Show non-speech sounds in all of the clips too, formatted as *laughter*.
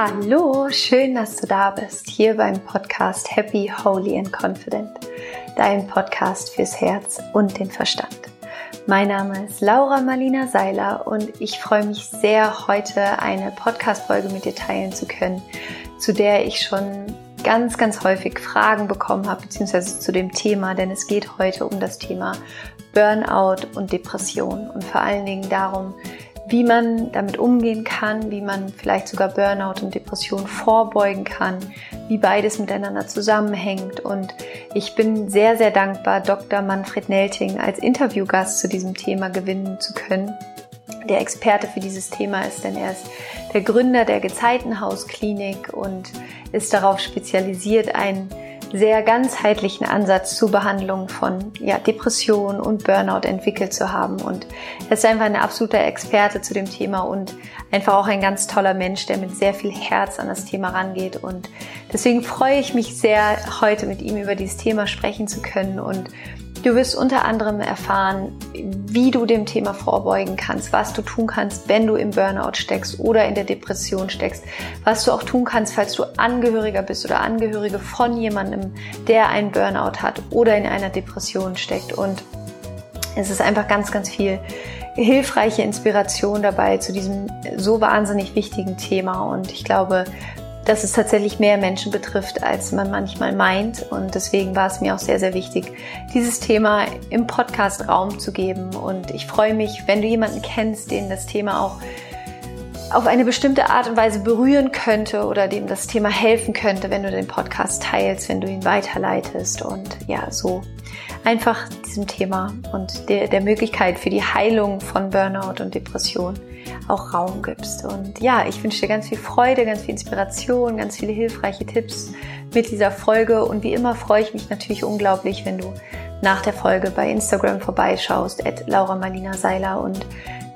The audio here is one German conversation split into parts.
Hallo, schön, dass du da bist, hier beim Podcast Happy, Holy and Confident, dein Podcast fürs Herz und den Verstand. Mein Name ist Laura Marlina Seiler und ich freue mich sehr, heute eine Podcast-Folge mit dir teilen zu können, zu der ich schon ganz, ganz häufig Fragen bekommen habe, beziehungsweise zu dem Thema, denn es geht heute um das Thema Burnout und Depression und vor allen Dingen darum, wie man damit umgehen kann, wie man vielleicht sogar Burnout und Depression vorbeugen kann, wie beides miteinander zusammenhängt. Und ich bin sehr, sehr dankbar, Dr. Manfred Nelting als Interviewgast zu diesem Thema gewinnen zu können. Der Experte für dieses Thema ist, denn er ist der Gründer der Gezeitenhausklinik und ist darauf spezialisiert, ein sehr ganzheitlichen Ansatz zur Behandlung von ja, Depression und Burnout entwickelt zu haben. Und er ist einfach ein absoluter Experte zu dem Thema und einfach auch ein ganz toller Mensch, der mit sehr viel Herz an das Thema rangeht. Und deswegen freue ich mich sehr, heute mit ihm über dieses Thema sprechen zu können und Du wirst unter anderem erfahren, wie du dem Thema vorbeugen kannst, was du tun kannst, wenn du im Burnout steckst oder in der Depression steckst, was du auch tun kannst, falls du Angehöriger bist oder Angehörige von jemandem, der einen Burnout hat oder in einer Depression steckt. Und es ist einfach ganz, ganz viel hilfreiche Inspiration dabei zu diesem so wahnsinnig wichtigen Thema. Und ich glaube, dass es tatsächlich mehr Menschen betrifft, als man manchmal meint. Und deswegen war es mir auch sehr, sehr wichtig, dieses Thema im Podcast Raum zu geben. Und ich freue mich, wenn du jemanden kennst, den das Thema auch auf eine bestimmte Art und Weise berühren könnte oder dem das Thema helfen könnte, wenn du den Podcast teilst, wenn du ihn weiterleitest und ja, so einfach diesem Thema und der, der Möglichkeit für die Heilung von Burnout und Depression auch Raum gibst. Und ja, ich wünsche dir ganz viel Freude, ganz viel Inspiration, ganz viele hilfreiche Tipps mit dieser Folge. Und wie immer freue ich mich natürlich unglaublich, wenn du nach der Folge bei Instagram vorbeischaust, at Laura Marlina Seiler und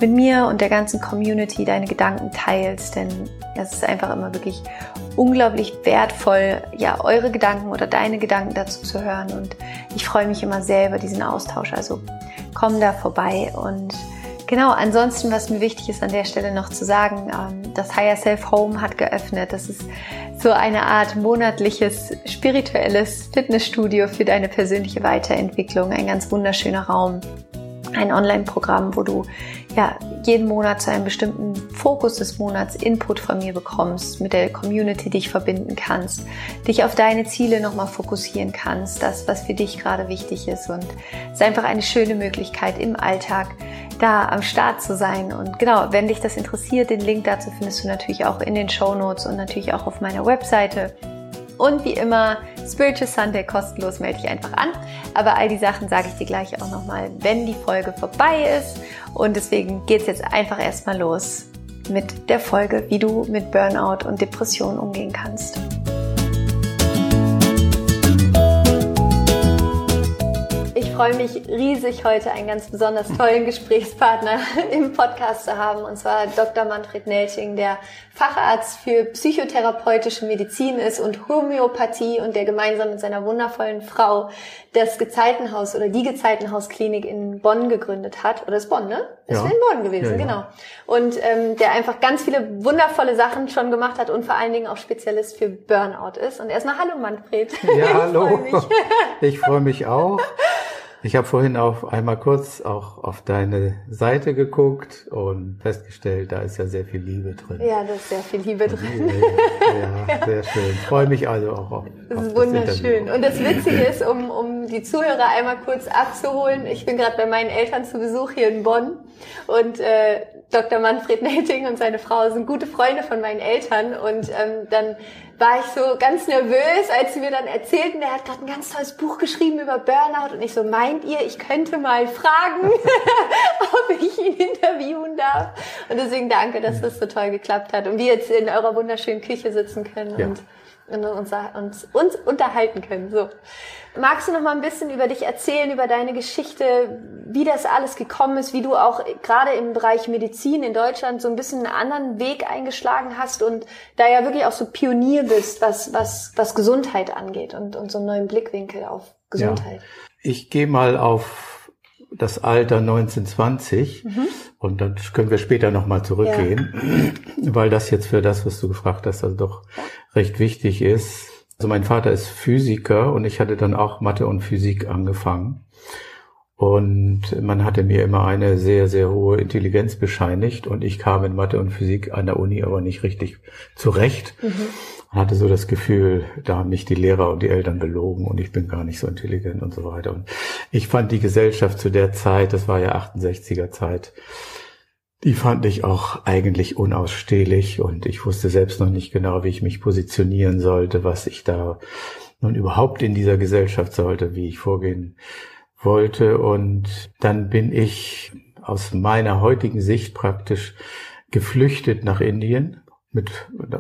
mit mir und der ganzen Community deine Gedanken teilst, denn es ist einfach immer wirklich unglaublich wertvoll, ja, eure Gedanken oder deine Gedanken dazu zu hören und ich freue mich immer sehr über diesen Austausch, also komm da vorbei und Genau, ansonsten, was mir wichtig ist an der Stelle noch zu sagen, ähm, das Higher Self Home hat geöffnet. Das ist so eine Art monatliches spirituelles Fitnessstudio für deine persönliche Weiterentwicklung. Ein ganz wunderschöner Raum ein Online-Programm, wo du ja jeden Monat zu einem bestimmten Fokus des Monats Input von mir bekommst, mit der Community dich verbinden kannst, dich auf deine Ziele nochmal fokussieren kannst, das, was für dich gerade wichtig ist. Und es ist einfach eine schöne Möglichkeit im Alltag da am Start zu sein. Und genau, wenn dich das interessiert, den Link dazu findest du natürlich auch in den Show Notes und natürlich auch auf meiner Webseite. Und wie immer, Spiritual Sunday kostenlos melde dich einfach an. Aber all die Sachen sage ich dir gleich auch nochmal, wenn die Folge vorbei ist. Und deswegen geht es jetzt einfach erstmal los mit der Folge, wie du mit Burnout und Depression umgehen kannst. Freue mich riesig, heute einen ganz besonders tollen Gesprächspartner *laughs* im Podcast zu haben, und zwar Dr. Manfred Nelching, der Facharzt für psychotherapeutische Medizin ist und Homöopathie und der gemeinsam mit seiner wundervollen Frau das Gezeitenhaus oder die Gezeitenhausklinik in Bonn gegründet hat. Oder ist Bonn, ne? Ist ja. in Bonn gewesen, ja, ja. genau. Und ähm, der einfach ganz viele wundervolle Sachen schon gemacht hat und vor allen Dingen auch Spezialist für Burnout ist. Und erstmal Hallo Manfred. Ja, *laughs* hallo. ich freue mich auch. *laughs* Ich habe vorhin auch einmal kurz auch auf deine Seite geguckt und festgestellt, da ist ja sehr viel Liebe drin. Ja, da ist sehr viel Liebe drin. Ja, sehr schön. Ich freue mich also auch auf, das ist wunderschön. Das und das Witzige *laughs* ist, um, um die Zuhörer einmal kurz abzuholen, ich bin gerade bei meinen Eltern zu Besuch hier in Bonn und äh, Dr. Manfred Nelting und seine Frau sind gute Freunde von meinen Eltern und ähm, dann war ich so ganz nervös, als sie mir dann erzählten, der hat gerade ein ganz tolles Buch geschrieben über Burnout und ich so, meint ihr, ich könnte mal fragen, *laughs* ob ich ihn interviewen darf? Und deswegen danke, dass das so toll geklappt hat und wir jetzt in eurer wunderschönen Küche sitzen können ja. und und uns, uns, uns unterhalten können. So. Magst du noch mal ein bisschen über dich erzählen, über deine Geschichte, wie das alles gekommen ist, wie du auch gerade im Bereich Medizin in Deutschland so ein bisschen einen anderen Weg eingeschlagen hast und da ja wirklich auch so Pionier bist, was, was, was Gesundheit angeht und, und so einen neuen Blickwinkel auf Gesundheit? Ja. Ich gehe mal auf das Alter 1920 mhm. Und dann können wir später nochmal zurückgehen, ja. *clears throat* weil das jetzt für das, was du gefragt hast, also doch recht wichtig ist. Also mein Vater ist Physiker und ich hatte dann auch Mathe und Physik angefangen. Und man hatte mir immer eine sehr, sehr hohe Intelligenz bescheinigt und ich kam in Mathe und Physik an der Uni aber nicht richtig zurecht. Mhm. Hatte so das Gefühl, da haben mich die Lehrer und die Eltern belogen und ich bin gar nicht so intelligent und so weiter. Und ich fand die Gesellschaft zu der Zeit, das war ja 68er Zeit, die fand ich auch eigentlich unausstehlich und ich wusste selbst noch nicht genau, wie ich mich positionieren sollte, was ich da nun überhaupt in dieser Gesellschaft sollte, wie ich vorgehen wollte. Und dann bin ich aus meiner heutigen Sicht praktisch geflüchtet nach Indien, mit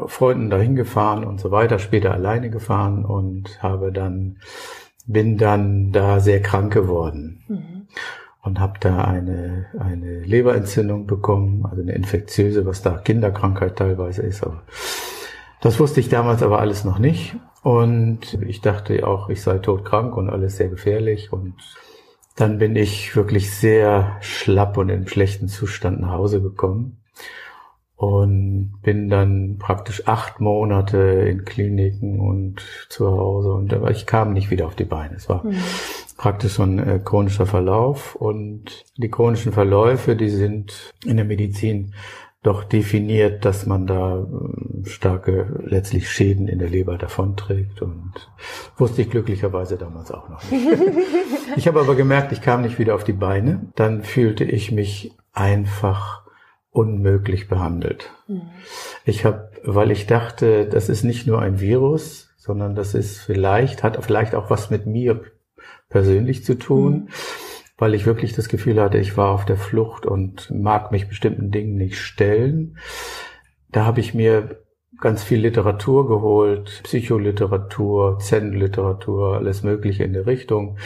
Freunden dahin gefahren und so weiter, später alleine gefahren und habe dann, bin dann da sehr krank geworden. Mhm. Und habe da eine, eine Leberentzündung bekommen, also eine infektiöse, was da Kinderkrankheit teilweise ist. Aber das wusste ich damals aber alles noch nicht. Und ich dachte auch, ich sei todkrank und alles sehr gefährlich. Und dann bin ich wirklich sehr schlapp und in schlechten Zustand nach Hause gekommen und bin dann praktisch acht Monate in Kliniken und zu Hause und aber ich kam nicht wieder auf die Beine. Es war mhm. praktisch so ein äh, chronischer Verlauf und die chronischen Verläufe, die sind in der Medizin doch definiert, dass man da ähm, starke letztlich Schäden in der Leber davonträgt und wusste ich glücklicherweise damals auch noch nicht. *laughs* ich habe aber gemerkt, ich kam nicht wieder auf die Beine. Dann fühlte ich mich einfach unmöglich behandelt. Mhm. Ich habe, weil ich dachte, das ist nicht nur ein Virus, sondern das ist vielleicht, hat vielleicht auch was mit mir persönlich zu tun. Mhm weil ich wirklich das Gefühl hatte, ich war auf der Flucht und mag mich bestimmten Dingen nicht stellen. Da habe ich mir ganz viel Literatur geholt, Psycholiteratur, Zen-Literatur, alles Mögliche in der Richtung,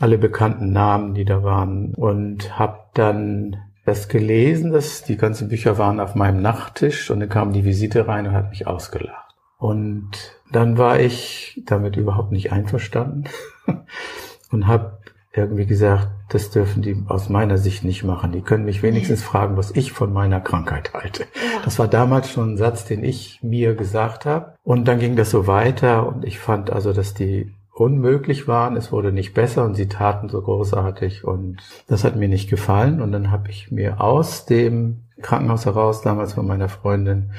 alle bekannten Namen, die da waren und habe dann das gelesen, dass die ganzen Bücher waren auf meinem Nachttisch und dann kam die Visite rein und hat mich ausgelacht. Und dann war ich damit überhaupt nicht einverstanden *laughs* und habe irgendwie gesagt, das dürfen die aus meiner Sicht nicht machen. Die können mich wenigstens fragen, was ich von meiner Krankheit halte. Das war damals schon ein Satz, den ich mir gesagt habe. Und dann ging das so weiter und ich fand also, dass die unmöglich waren. Es wurde nicht besser und sie taten so großartig und das hat mir nicht gefallen. Und dann habe ich mir aus dem Krankenhaus heraus, damals von meiner Freundin,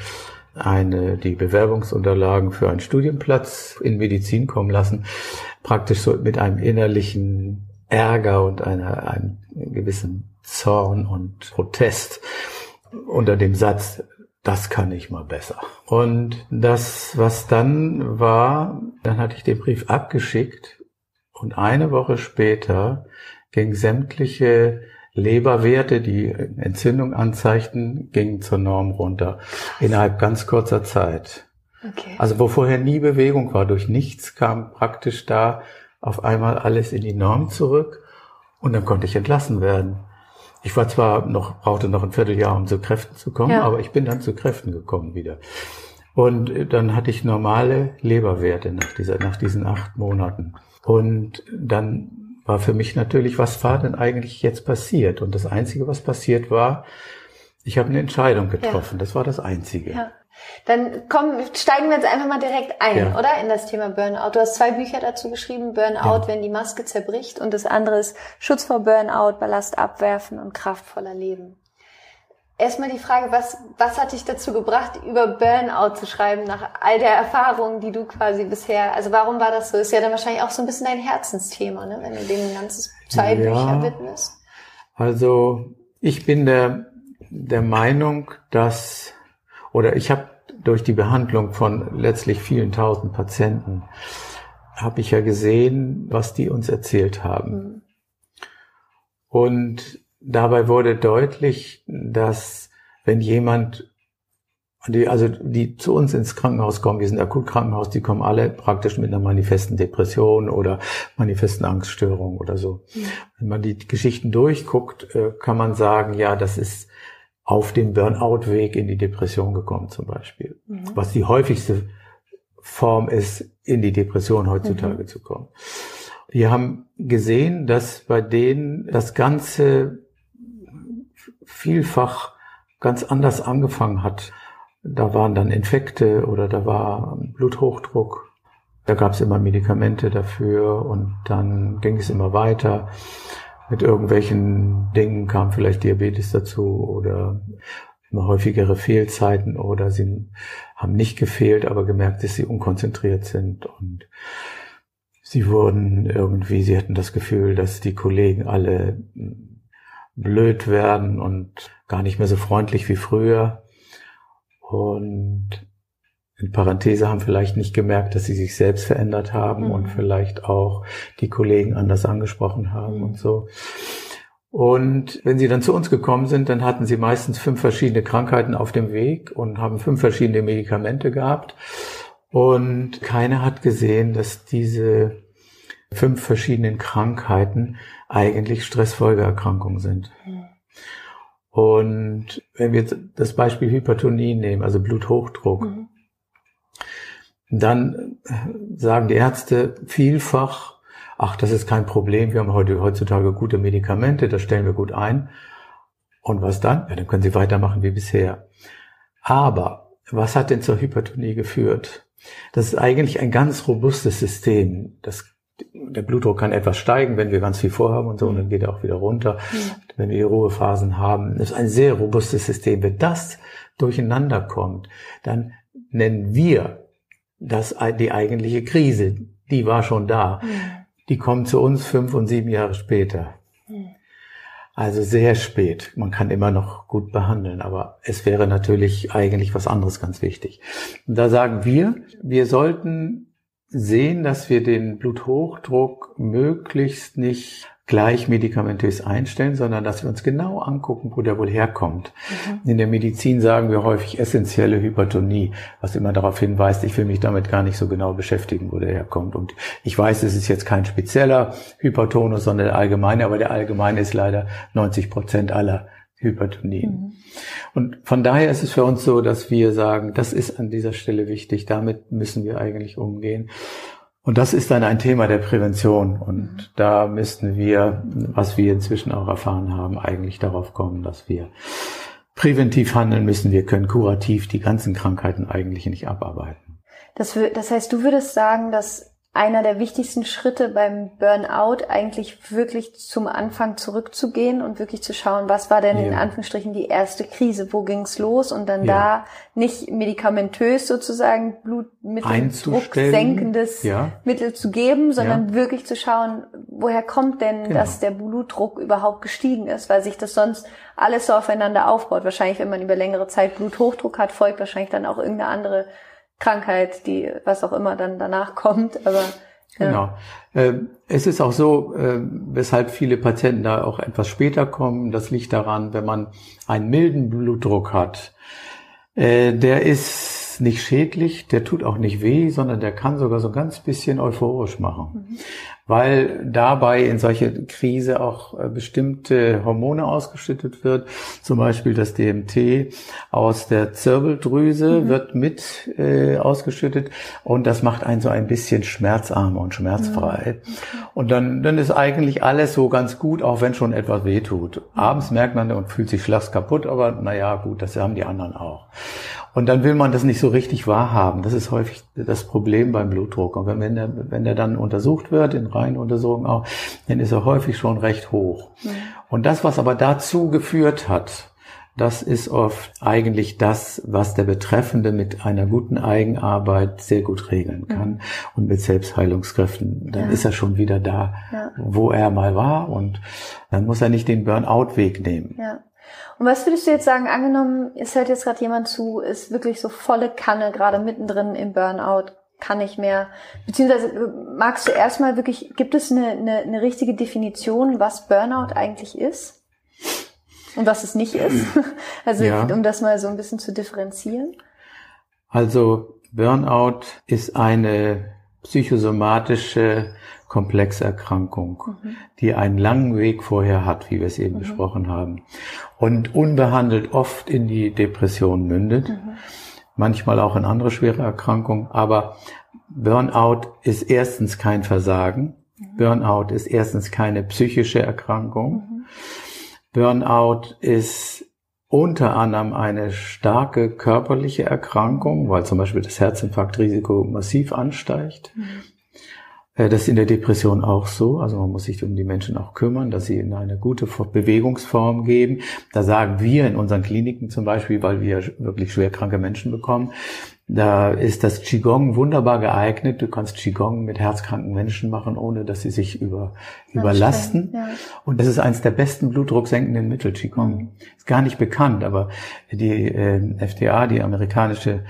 eine, die Bewerbungsunterlagen für einen Studienplatz in Medizin kommen lassen, praktisch so mit einem innerlichen Ärger und einer, einem gewissen Zorn und Protest unter dem Satz, das kann ich mal besser. Und das, was dann war, dann hatte ich den Brief abgeschickt und eine Woche später ging sämtliche Leberwerte, die Entzündung anzeigten, gingen zur Norm runter. Innerhalb ganz kurzer Zeit. Okay. Also wo vorher nie Bewegung war, durch nichts kam praktisch da auf einmal alles in die Norm zurück und dann konnte ich entlassen werden. Ich war zwar noch, brauchte noch ein Vierteljahr, um zu Kräften zu kommen, ja. aber ich bin dann zu Kräften gekommen wieder. Und dann hatte ich normale Leberwerte nach dieser, nach diesen acht Monaten. Und dann war für mich natürlich, was war denn eigentlich jetzt passiert? Und das Einzige, was passiert war, ich habe eine Entscheidung getroffen. Ja. Das war das Einzige. Ja. Dann kommen, steigen wir jetzt einfach mal direkt ein, ja. oder? In das Thema Burnout. Du hast zwei Bücher dazu geschrieben. Burnout, ja. wenn die Maske zerbricht. Und das andere ist Schutz vor Burnout, Ballast abwerfen und kraftvoller Leben. Erstmal die Frage, was, was hat dich dazu gebracht, über Burnout zu schreiben, nach all der Erfahrung, die du quasi bisher, also warum war das so? Ist ja dann wahrscheinlich auch so ein bisschen dein Herzensthema, ne? wenn du dem ein ganzes zwei ja. Bücher widmest. Also, ich bin der, der Meinung, dass oder ich habe durch die Behandlung von letztlich vielen tausend Patienten, habe ich ja gesehen, was die uns erzählt haben. Mhm. Und dabei wurde deutlich, dass wenn jemand, die, also die zu uns ins Krankenhaus kommen, wir sind Akutkrankenhaus, die kommen alle praktisch mit einer manifesten Depression oder manifesten Angststörung oder so. Mhm. Wenn man die Geschichten durchguckt, äh, kann man sagen, ja, das ist auf dem Burnout-Weg in die Depression gekommen zum Beispiel. Mhm. Was die häufigste Form ist, in die Depression heutzutage mhm. zu kommen. Wir haben gesehen, dass bei denen das ganze vielfach ganz anders angefangen hat. Da waren dann Infekte oder da war Bluthochdruck. Da gab es immer Medikamente dafür und dann ging es immer weiter. Mit irgendwelchen Dingen kam vielleicht Diabetes dazu oder immer häufigere Fehlzeiten oder sie haben nicht gefehlt, aber gemerkt, dass sie unkonzentriert sind und sie wurden irgendwie, sie hatten das Gefühl, dass die Kollegen alle blöd werden und gar nicht mehr so freundlich wie früher. Und in Parenthese haben vielleicht nicht gemerkt, dass sie sich selbst verändert haben mhm. und vielleicht auch die Kollegen anders angesprochen haben mhm. und so. Und wenn sie dann zu uns gekommen sind, dann hatten sie meistens fünf verschiedene Krankheiten auf dem Weg und haben fünf verschiedene Medikamente gehabt. Und keiner hat gesehen, dass diese fünf verschiedenen Krankheiten eigentlich Stressfolgeerkrankungen sind. Und wenn wir das Beispiel Hypertonie nehmen, also Bluthochdruck, mhm. Dann sagen die Ärzte vielfach, ach, das ist kein Problem, wir haben heute, heutzutage gute Medikamente, das stellen wir gut ein. Und was dann? Ja, dann können Sie weitermachen wie bisher. Aber was hat denn zur Hypertonie geführt? Das ist eigentlich ein ganz robustes System. Das, der Blutdruck kann etwas steigen, wenn wir ganz viel vorhaben und so, und dann geht er auch wieder runter, mhm. wenn wir die Ruhephasen haben. Das ist ein sehr robustes System. Wenn das durcheinander kommt, dann nennen wir das die eigentliche Krise. Die war schon da. Mhm die kommen zu uns fünf und sieben Jahre später. Hm. Also sehr spät. Man kann immer noch gut behandeln, aber es wäre natürlich eigentlich was anderes ganz wichtig. Und da sagen wir, wir sollten sehen, dass wir den Bluthochdruck möglichst nicht gleich medikamentös einstellen, sondern dass wir uns genau angucken, wo der wohl herkommt. Mhm. In der Medizin sagen wir häufig essentielle Hypertonie, was immer darauf hinweist, ich will mich damit gar nicht so genau beschäftigen, wo der herkommt. Und ich weiß, es ist jetzt kein spezieller Hypertonus, sondern der allgemeine, aber der allgemeine ist leider 90 Prozent aller Hypertonie. Mhm. Und von daher ist es für uns so, dass wir sagen, das ist an dieser Stelle wichtig, damit müssen wir eigentlich umgehen. Und das ist dann ein Thema der Prävention. Und da müssten wir, was wir inzwischen auch erfahren haben, eigentlich darauf kommen, dass wir präventiv handeln müssen. Wir können kurativ die ganzen Krankheiten eigentlich nicht abarbeiten. Das, das heißt, du würdest sagen, dass einer der wichtigsten Schritte beim Burnout eigentlich wirklich zum Anfang zurückzugehen und wirklich zu schauen, was war denn ja. in Anführungsstrichen die erste Krise, wo ging's los und dann ja. da nicht medikamentös sozusagen Blutmittel, drucksenkendes ja. Mittel zu geben, sondern wirklich zu schauen, woher kommt denn, genau. dass der Blutdruck überhaupt gestiegen ist, weil sich das sonst alles so aufeinander aufbaut. Wahrscheinlich, wenn man über längere Zeit Bluthochdruck hat, folgt wahrscheinlich dann auch irgendeine andere Krankheit, die was auch immer dann danach kommt. Aber ja. Genau. Ähm, es ist auch so, ähm, weshalb viele Patienten da auch etwas später kommen. Das liegt daran, wenn man einen milden Blutdruck hat, äh, der ist nicht schädlich, der tut auch nicht weh, sondern der kann sogar so ein ganz bisschen euphorisch machen. Mhm weil dabei in solche Krise auch äh, bestimmte Hormone ausgeschüttet wird. Zum Beispiel das DMT aus der Zirbeldrüse mhm. wird mit äh, ausgeschüttet und das macht einen so ein bisschen schmerzarm und schmerzfrei. Mhm. Und dann, dann ist eigentlich alles so ganz gut, auch wenn schon etwas weh tut. Abends merkt man und fühlt sich schlags kaputt, aber naja, gut, das haben die anderen auch. Und dann will man das nicht so richtig wahrhaben. Das ist häufig das Problem beim Blutdruck. Und wenn der, wenn der dann untersucht wird, in Reihenuntersuchungen auch, dann ist er häufig schon recht hoch. Mhm. Und das, was aber dazu geführt hat, das ist oft eigentlich das, was der Betreffende mit einer guten Eigenarbeit sehr gut regeln kann mhm. und mit Selbstheilungskräften. Dann ja. ist er schon wieder da, ja. wo er mal war und dann muss er nicht den Burnout-Weg nehmen. Ja. Und was würdest du jetzt sagen, angenommen, es hört jetzt gerade jemand zu, ist wirklich so volle Kanne, gerade mittendrin im Burnout, kann nicht mehr. Beziehungsweise magst du erstmal wirklich, gibt es eine, eine, eine richtige Definition, was Burnout eigentlich ist? Und was es nicht ist? *laughs* Also ja. um das mal so ein bisschen zu differenzieren. Also Burnout ist eine psychosomatische Komplexerkrankung, mhm. die einen langen Weg vorher hat, wie wir es eben mhm. besprochen haben, und unbehandelt oft in die Depression mündet, mhm. manchmal auch in andere schwere Erkrankungen, aber Burnout ist erstens kein Versagen, mhm. Burnout ist erstens keine psychische Erkrankung, mhm. Burnout ist unter anderem eine starke körperliche Erkrankung, weil zum Beispiel das Herzinfarktrisiko massiv ansteigt. Mhm. Äh, das ist in der Depression auch so. Also man muss sich um die Menschen auch kümmern, dass sie in eine gute Bewegungsform geben. Da sagen wir in unseren Kliniken zum Beispiel, weil wir wirklich schwerkranke Menschen bekommen, da ist das Qigong wunderbar geeignet. Du kannst Qigong mit herzkranken Menschen machen, ohne dass sie sich über, überlasten. Ja. Und das ist eines der besten blutdrucksenkenden Mittel, Qigong. Mhm. Ist gar nicht bekannt, aber die äh, FDA, die amerikanische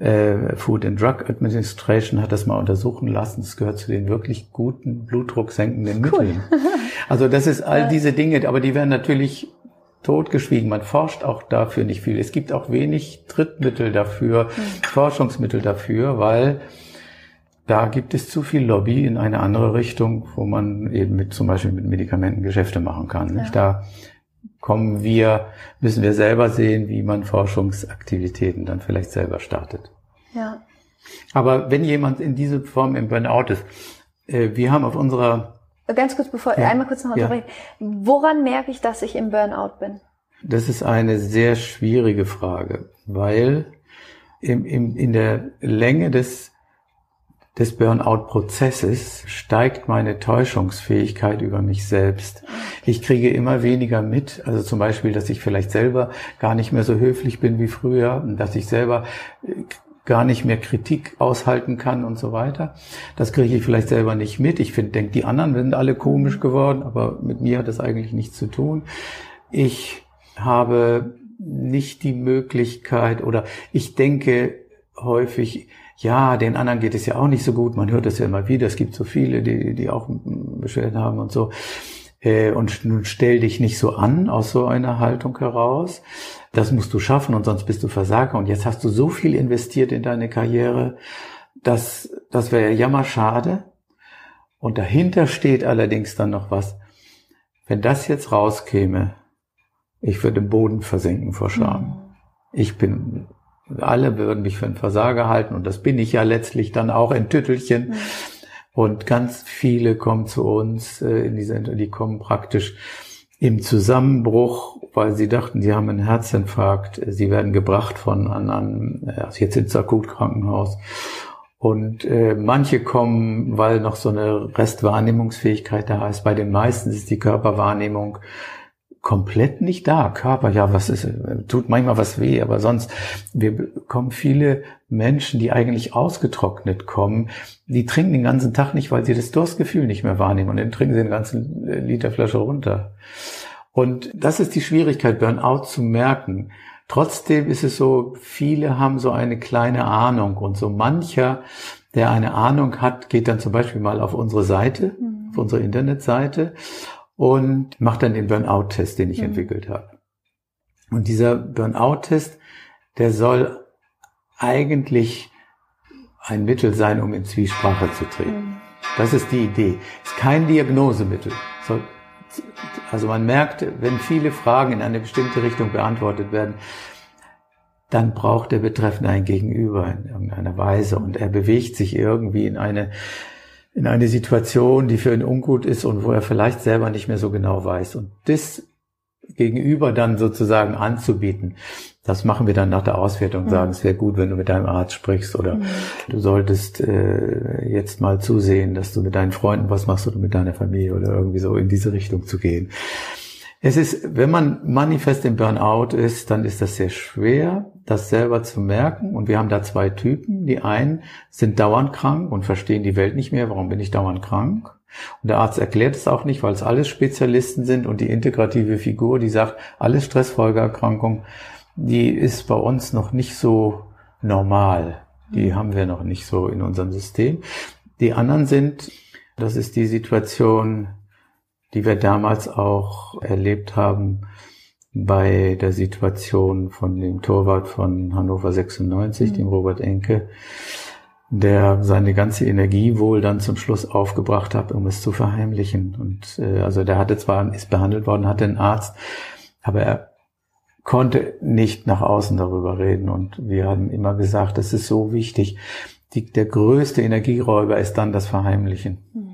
äh, Food and Drug Administration, hat das mal untersuchen lassen. Es gehört zu den wirklich guten blutdrucksenkenden cool. Mitteln. *laughs* Also das ist all diese Dinge, aber die werden natürlich totgeschwiegen. Man forscht auch dafür nicht viel. Es gibt auch wenig Trittmittel dafür, mhm. Forschungsmittel dafür, weil da gibt es zu viel Lobby in eine andere Richtung, wo man eben mit zum Beispiel mit Medikamenten Geschäfte machen kann. Ja. Da kommen wir, müssen wir selber sehen, wie man Forschungsaktivitäten dann vielleicht selber startet. Ja. Aber wenn jemand in diese Form im Burnout ist, äh, wir haben auf unserer Ganz kurz, bevor, ja. einmal kurz noch ja. Woran merke ich, dass ich im Burnout bin? Das ist eine sehr schwierige Frage, weil im, im, in der Länge des, des Burnout-Prozesses steigt meine Täuschungsfähigkeit über mich selbst. Ich kriege immer weniger mit, also zum Beispiel, dass ich vielleicht selber gar nicht mehr so höflich bin wie früher, dass ich selber gar nicht mehr Kritik aushalten kann und so weiter. Das kriege ich vielleicht selber nicht mit. Ich finde, denke, die anderen sind alle komisch geworden, aber mit mir hat das eigentlich nichts zu tun. Ich habe nicht die Möglichkeit oder ich denke häufig, ja, den anderen geht es ja auch nicht so gut. Man hört das ja immer wieder. Es gibt so viele, die, die auch Beschwerden haben und so. Äh, und nun stell dich nicht so an aus so einer Haltung heraus. Das musst du schaffen und sonst bist du Versager. Und jetzt hast du so viel investiert in deine Karriere, dass das wäre ja jammerschade. Und dahinter steht allerdings dann noch was. Wenn das jetzt rauskäme, ich würde im Boden versinken vor Scham. Mhm. Ich bin, alle würden mich für einen Versager halten und das bin ich ja letztlich dann auch in Tüttelchen. Mhm. Und ganz viele kommen zu uns äh, in diese, die kommen praktisch im Zusammenbruch, weil sie dachten, sie haben einen Herzinfarkt. Sie werden gebracht von an, an also jetzt ins Akutkrankenhaus. Und äh, manche kommen, weil noch so eine Restwahrnehmungsfähigkeit da ist. Bei den meisten ist die Körperwahrnehmung komplett nicht da. Körper, ja, was ist, tut manchmal was weh, aber sonst, wir bekommen viele Menschen, die eigentlich ausgetrocknet kommen, die trinken den ganzen Tag nicht, weil sie das Durstgefühl nicht mehr wahrnehmen und dann trinken sie den ganzen Liter Flasche runter. Und das ist die Schwierigkeit, Burnout zu merken. Trotzdem ist es so, viele haben so eine kleine Ahnung und so mancher, der eine Ahnung hat, geht dann zum Beispiel mal auf unsere Seite, mhm. auf unsere Internetseite und macht dann den Burnout-Test, den ich mhm. entwickelt habe. Und dieser Burnout-Test, der soll eigentlich ein Mittel sein, um in Zwiesprache zu treten. Mhm. Das ist die Idee. Ist kein Diagnosemittel. Also man merkt, wenn viele Fragen in eine bestimmte Richtung beantwortet werden, dann braucht der Betreffende ein Gegenüber in irgendeiner Weise und er bewegt sich irgendwie in eine in eine Situation, die für ihn ungut ist und wo er vielleicht selber nicht mehr so genau weiß. Und das gegenüber dann sozusagen anzubieten, das machen wir dann nach der Auswertung, sagen, mhm. es wäre gut, wenn du mit deinem Arzt sprichst oder mhm. du solltest äh, jetzt mal zusehen, dass du mit deinen Freunden was machst oder mit deiner Familie oder irgendwie so in diese Richtung zu gehen. Es ist, wenn man manifest im Burnout ist, dann ist das sehr schwer, das selber zu merken. Und wir haben da zwei Typen. Die einen sind dauernd krank und verstehen die Welt nicht mehr. Warum bin ich dauernd krank? Und der Arzt erklärt es auch nicht, weil es alles Spezialisten sind und die integrative Figur, die sagt, alles Stressfolgeerkrankung, die ist bei uns noch nicht so normal. Die haben wir noch nicht so in unserem System. Die anderen sind, das ist die Situation, die wir damals auch erlebt haben bei der Situation von dem Torwart von Hannover 96, mhm. dem Robert Enke, der seine ganze Energie wohl dann zum Schluss aufgebracht hat, um es zu verheimlichen. Und äh, also der hatte zwar ist behandelt worden, hatte einen Arzt, aber er konnte nicht nach außen darüber reden. Und wir haben immer gesagt, das ist so wichtig. Die, der größte Energieräuber ist dann das Verheimlichen. Mhm.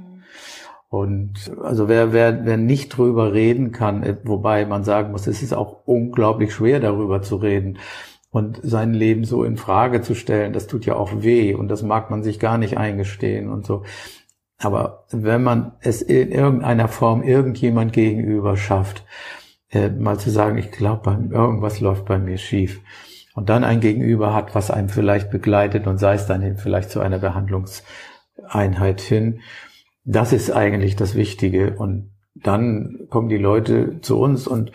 Und also wer, wer, wer nicht drüber reden kann, äh, wobei man sagen muss, es ist auch unglaublich schwer darüber zu reden und sein Leben so in Frage zu stellen, das tut ja auch weh und das mag man sich gar nicht eingestehen und so. Aber wenn man es in irgendeiner Form irgendjemand gegenüber schafft, äh, mal zu sagen, ich glaube, irgendwas läuft bei mir schief. Und dann ein Gegenüber hat, was einem vielleicht begleitet und sei es dann vielleicht zu einer Behandlungseinheit hin, das ist eigentlich das Wichtige. Und dann kommen die Leute zu uns und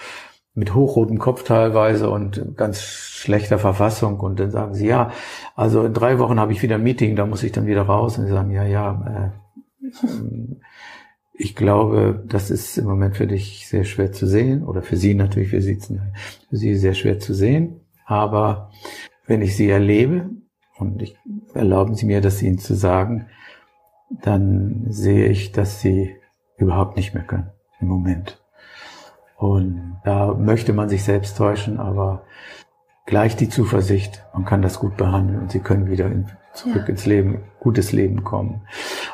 mit hochrotem Kopf teilweise und ganz schlechter Verfassung. Und dann sagen sie, ja, also in drei Wochen habe ich wieder ein Meeting, da muss ich dann wieder raus. Und sie sagen, ja, ja, äh, ich glaube, das ist im Moment für dich sehr schwer zu sehen. Oder für Sie natürlich, wir sitzen für Sie sehr schwer zu sehen, aber wenn ich Sie erlebe und ich erlauben Sie mir, das Ihnen zu sagen, dann sehe ich, dass sie überhaupt nicht mehr können im Moment. Und da möchte man sich selbst täuschen, aber gleich die Zuversicht, man kann das gut behandeln und sie können wieder in, zurück ja. ins Leben, gutes Leben kommen.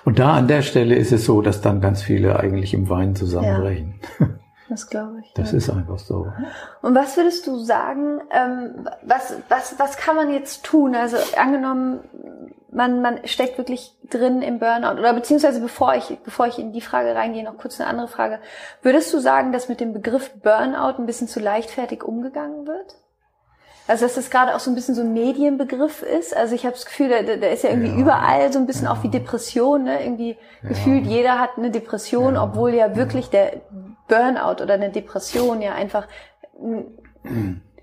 Und da an der Stelle ist es so, dass dann ganz viele eigentlich im Wein zusammenbrechen. Ja. *laughs* Das glaube ich. Das ja. ist einfach so. Und was würdest du sagen, ähm, was, was, was kann man jetzt tun? Also angenommen, man, man steckt wirklich drin im Burnout oder beziehungsweise bevor ich, bevor ich in die Frage reingehe, noch kurz eine andere Frage. Würdest du sagen, dass mit dem Begriff Burnout ein bisschen zu leichtfertig umgegangen wird? Also dass das gerade auch so ein bisschen so ein Medienbegriff ist. Also ich habe das Gefühl, der, der ist ja irgendwie ja. überall so ein bisschen ja. auch wie Depression. Ne? Irgendwie ja. gefühlt jeder hat eine Depression, obwohl ja wirklich der Burnout oder eine Depression ja einfach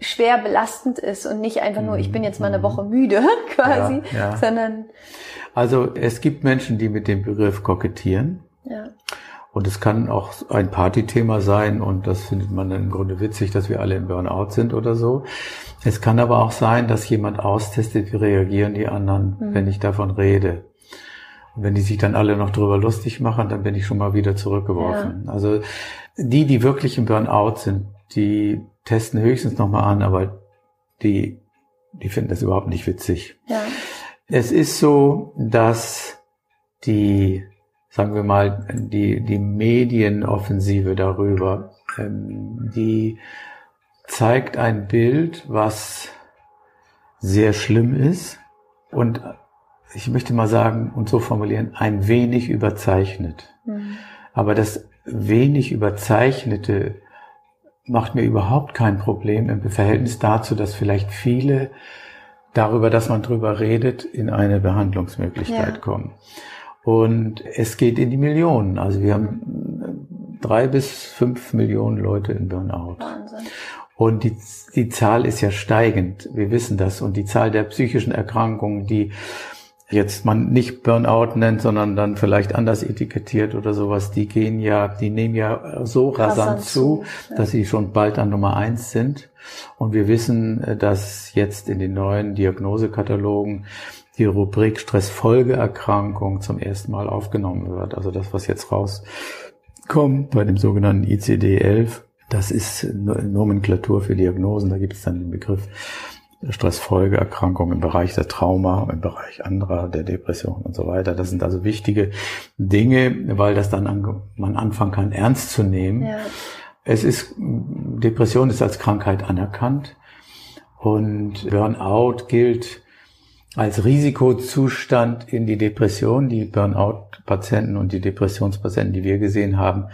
schwer belastend ist und nicht einfach nur, ich bin jetzt mal eine Woche müde *laughs* quasi, sondern. Also es gibt Menschen, die mit dem Begriff kokettieren. Ja. Und es kann auch ein Partythema sein und das findet man im Grunde witzig, dass wir alle im Burnout sind oder so. Es kann aber auch sein, dass jemand austestet, wie reagieren die anderen, mhm. wenn ich davon rede. Und wenn die sich dann alle noch drüber lustig machen, dann bin ich schon mal wieder zurückgeworfen. Ja. Also die, die wirklich im Burnout sind, die testen höchstens nochmal an, aber die, die finden das überhaupt nicht witzig. Ja. Es ist so, dass die, sagen wir mal, die, die Medienoffensive darüber, ähm, die zeigt ein Bild, was sehr schlimm ist und ich möchte mal sagen und so formulieren, ein wenig überzeichnet. Mhm. Aber das wenig überzeichnete macht mir überhaupt kein Problem im Verhältnis dazu, dass vielleicht viele darüber, dass man drüber redet, in eine Behandlungsmöglichkeit ja. kommen. Und es geht in die Millionen. Also wir haben drei bis fünf Millionen Leute in Burnout. Wahnsinn. Und die, die Zahl ist ja steigend. Wir wissen das. Und die Zahl der psychischen Erkrankungen, die jetzt man nicht Burnout nennt, sondern dann vielleicht anders etikettiert oder sowas, die gehen ja, die nehmen ja so rasant, rasant zu, ja. dass sie schon bald an Nummer eins sind. Und wir wissen, äh, dass jetzt in den neuen Diagnosekatalogen die Rubrik Stressfolgeerkrankung zum ersten Mal aufgenommen wird. Also das, was jetzt rauskommt bei dem sogenannten ICD-11, das ist Nomenklatur für Diagnosen. Da gibt es dann den Begriff Stressfolgeerkrankungen im Bereich der Trauma, im Bereich anderer, der Depression und so weiter. Das sind also wichtige Dinge, weil das dann an, man anfangen kann, ernst zu nehmen. Ja. Es ist, Depression ist als Krankheit anerkannt und Burnout gilt als Risikozustand in die Depression. Die Burnout-Patienten und die Depressionspatienten, die wir gesehen haben,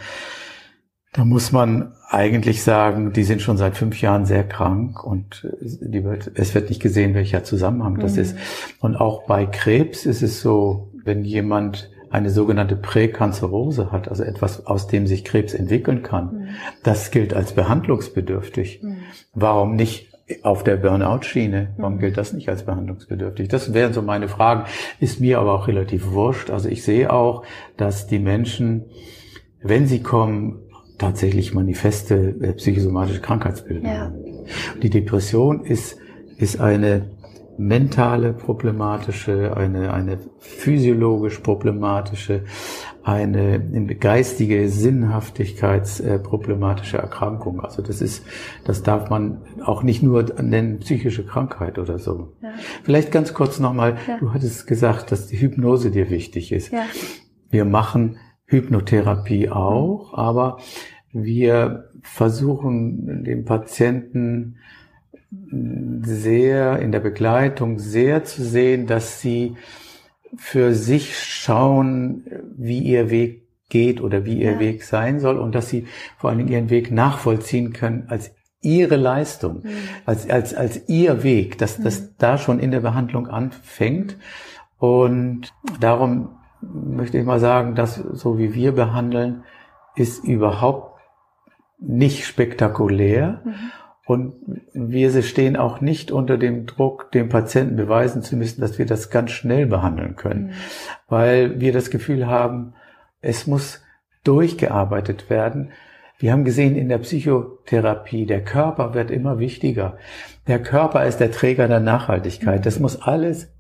da muss man eigentlich sagen, die sind schon seit fünf Jahren sehr krank und wird, es wird nicht gesehen, welcher Zusammenhang das mhm. ist. Und auch bei Krebs ist es so, wenn jemand eine sogenannte Präkanzerose hat, also etwas, aus dem sich Krebs entwickeln kann, mhm. das gilt als behandlungsbedürftig. Mhm. Warum nicht auf der Burnout-Schiene. Warum mhm. gilt das nicht als behandlungsbedürftig? Das wären so meine Fragen. Ist mir aber auch relativ wurscht. Also ich sehe auch, dass die Menschen, wenn sie kommen, tatsächlich manifeste äh, psychosomatische Krankheitsbilder ja. Die Depression ist, ist eine mentale problematische, eine, eine physiologisch problematische, eine geistige Sinnhaftigkeitsproblematische Erkrankung. Also das ist, das darf man auch nicht nur nennen psychische Krankheit oder so. Ja. Vielleicht ganz kurz nochmal, ja. du hattest gesagt, dass die Hypnose dir wichtig ist. Ja. Wir machen Hypnotherapie auch, aber wir versuchen dem Patienten sehr in der Begleitung sehr zu sehen, dass sie für sich schauen, wie ihr Weg geht oder wie ihr ja. Weg sein soll und dass sie vor allen Dingen ihren Weg nachvollziehen können als ihre Leistung, mhm. als, als, als ihr Weg, dass das mhm. da schon in der Behandlung anfängt. Und darum möchte ich mal sagen, dass so wie wir behandeln, ist überhaupt nicht spektakulär. Mhm. Und wir stehen auch nicht unter dem Druck, dem Patienten beweisen zu müssen, dass wir das ganz schnell behandeln können, mhm. weil wir das Gefühl haben, es muss durchgearbeitet werden. Wir haben gesehen in der Psychotherapie, der Körper wird immer wichtiger. Der Körper ist der Träger der Nachhaltigkeit. Das muss alles,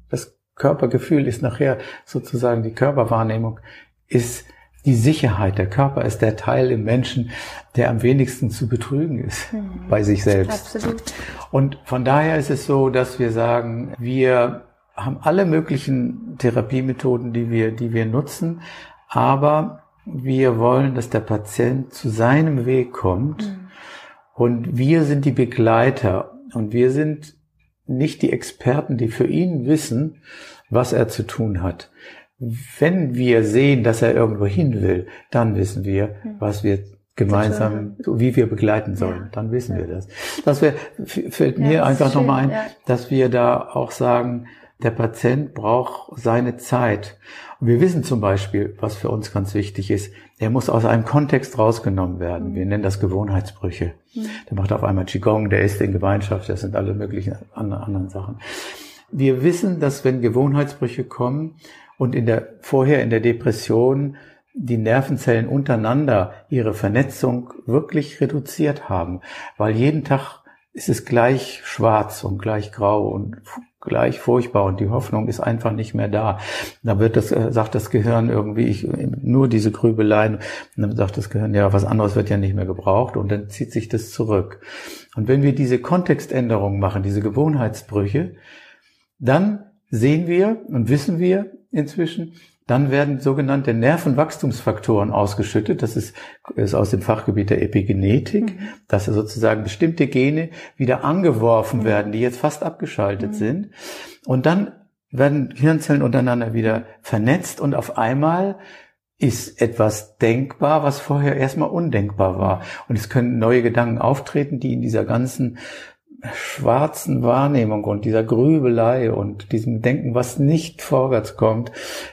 Körpergefühl ist nachher sozusagen die Körperwahrnehmung, ist die Sicherheit. Der Körper ist der Teil im Menschen, der am wenigsten zu betrügen ist mhm. bei sich selbst. Absolut. Und von daher ist es so, dass wir sagen, wir haben alle möglichen Therapiemethoden, die wir, die wir nutzen, aber wir wollen, dass der Patient zu seinem Weg kommt mhm. und wir sind die Begleiter und wir sind nicht die Experten, die für ihn wissen, was er zu tun hat. Wenn wir sehen, dass er irgendwo hin will, dann wissen wir, hm. was wir gemeinsam, wie wir begleiten sollen. Ja. Dann wissen wir das. Das wär, fällt ja, mir einfach nochmal ein, dass wir da auch sagen, der Patient braucht seine Zeit. Und wir wissen zum Beispiel, was für uns ganz wichtig ist, er muss aus einem Kontext rausgenommen werden. Mhm. Wir nennen das Gewohnheitsbrüche. Mhm. Der macht auf einmal Qigong, der ist in Gemeinschaft, das sind alle möglichen anderen Sachen. Wir wissen, dass wenn Gewohnheitsbrüche kommen, und in der, vorher in der Depression die Nervenzellen untereinander ihre Vernetzung wirklich reduziert haben, weil jeden Tag ist es gleich schwarz und gleich grau und gleich furchtbar und die Hoffnung ist einfach nicht mehr da. Da wird das, äh, sagt das Gehirn irgendwie, ich, nur diese Grübeleien, und dann sagt das Gehirn, ja, was anderes wird ja nicht mehr gebraucht und dann zieht sich das zurück. Und wenn wir diese Kontextänderungen machen, diese Gewohnheitsbrüche, dann sehen wir und wissen wir, inzwischen. Dann werden sogenannte Nervenwachstumsfaktoren ausgeschüttet. Das ist, ist aus dem Fachgebiet der Epigenetik, mhm. dass sozusagen bestimmte Gene wieder angeworfen mhm. werden, die jetzt fast abgeschaltet mhm. sind. Und dann werden Hirnzellen untereinander wieder vernetzt und auf einmal ist etwas denkbar, was vorher erstmal undenkbar war. Und es können neue Gedanken auftreten, die in dieser ganzen schwarzen Wahrnehmung und dieser Grübelei und diesem Denken, was nicht vorwärts kommt,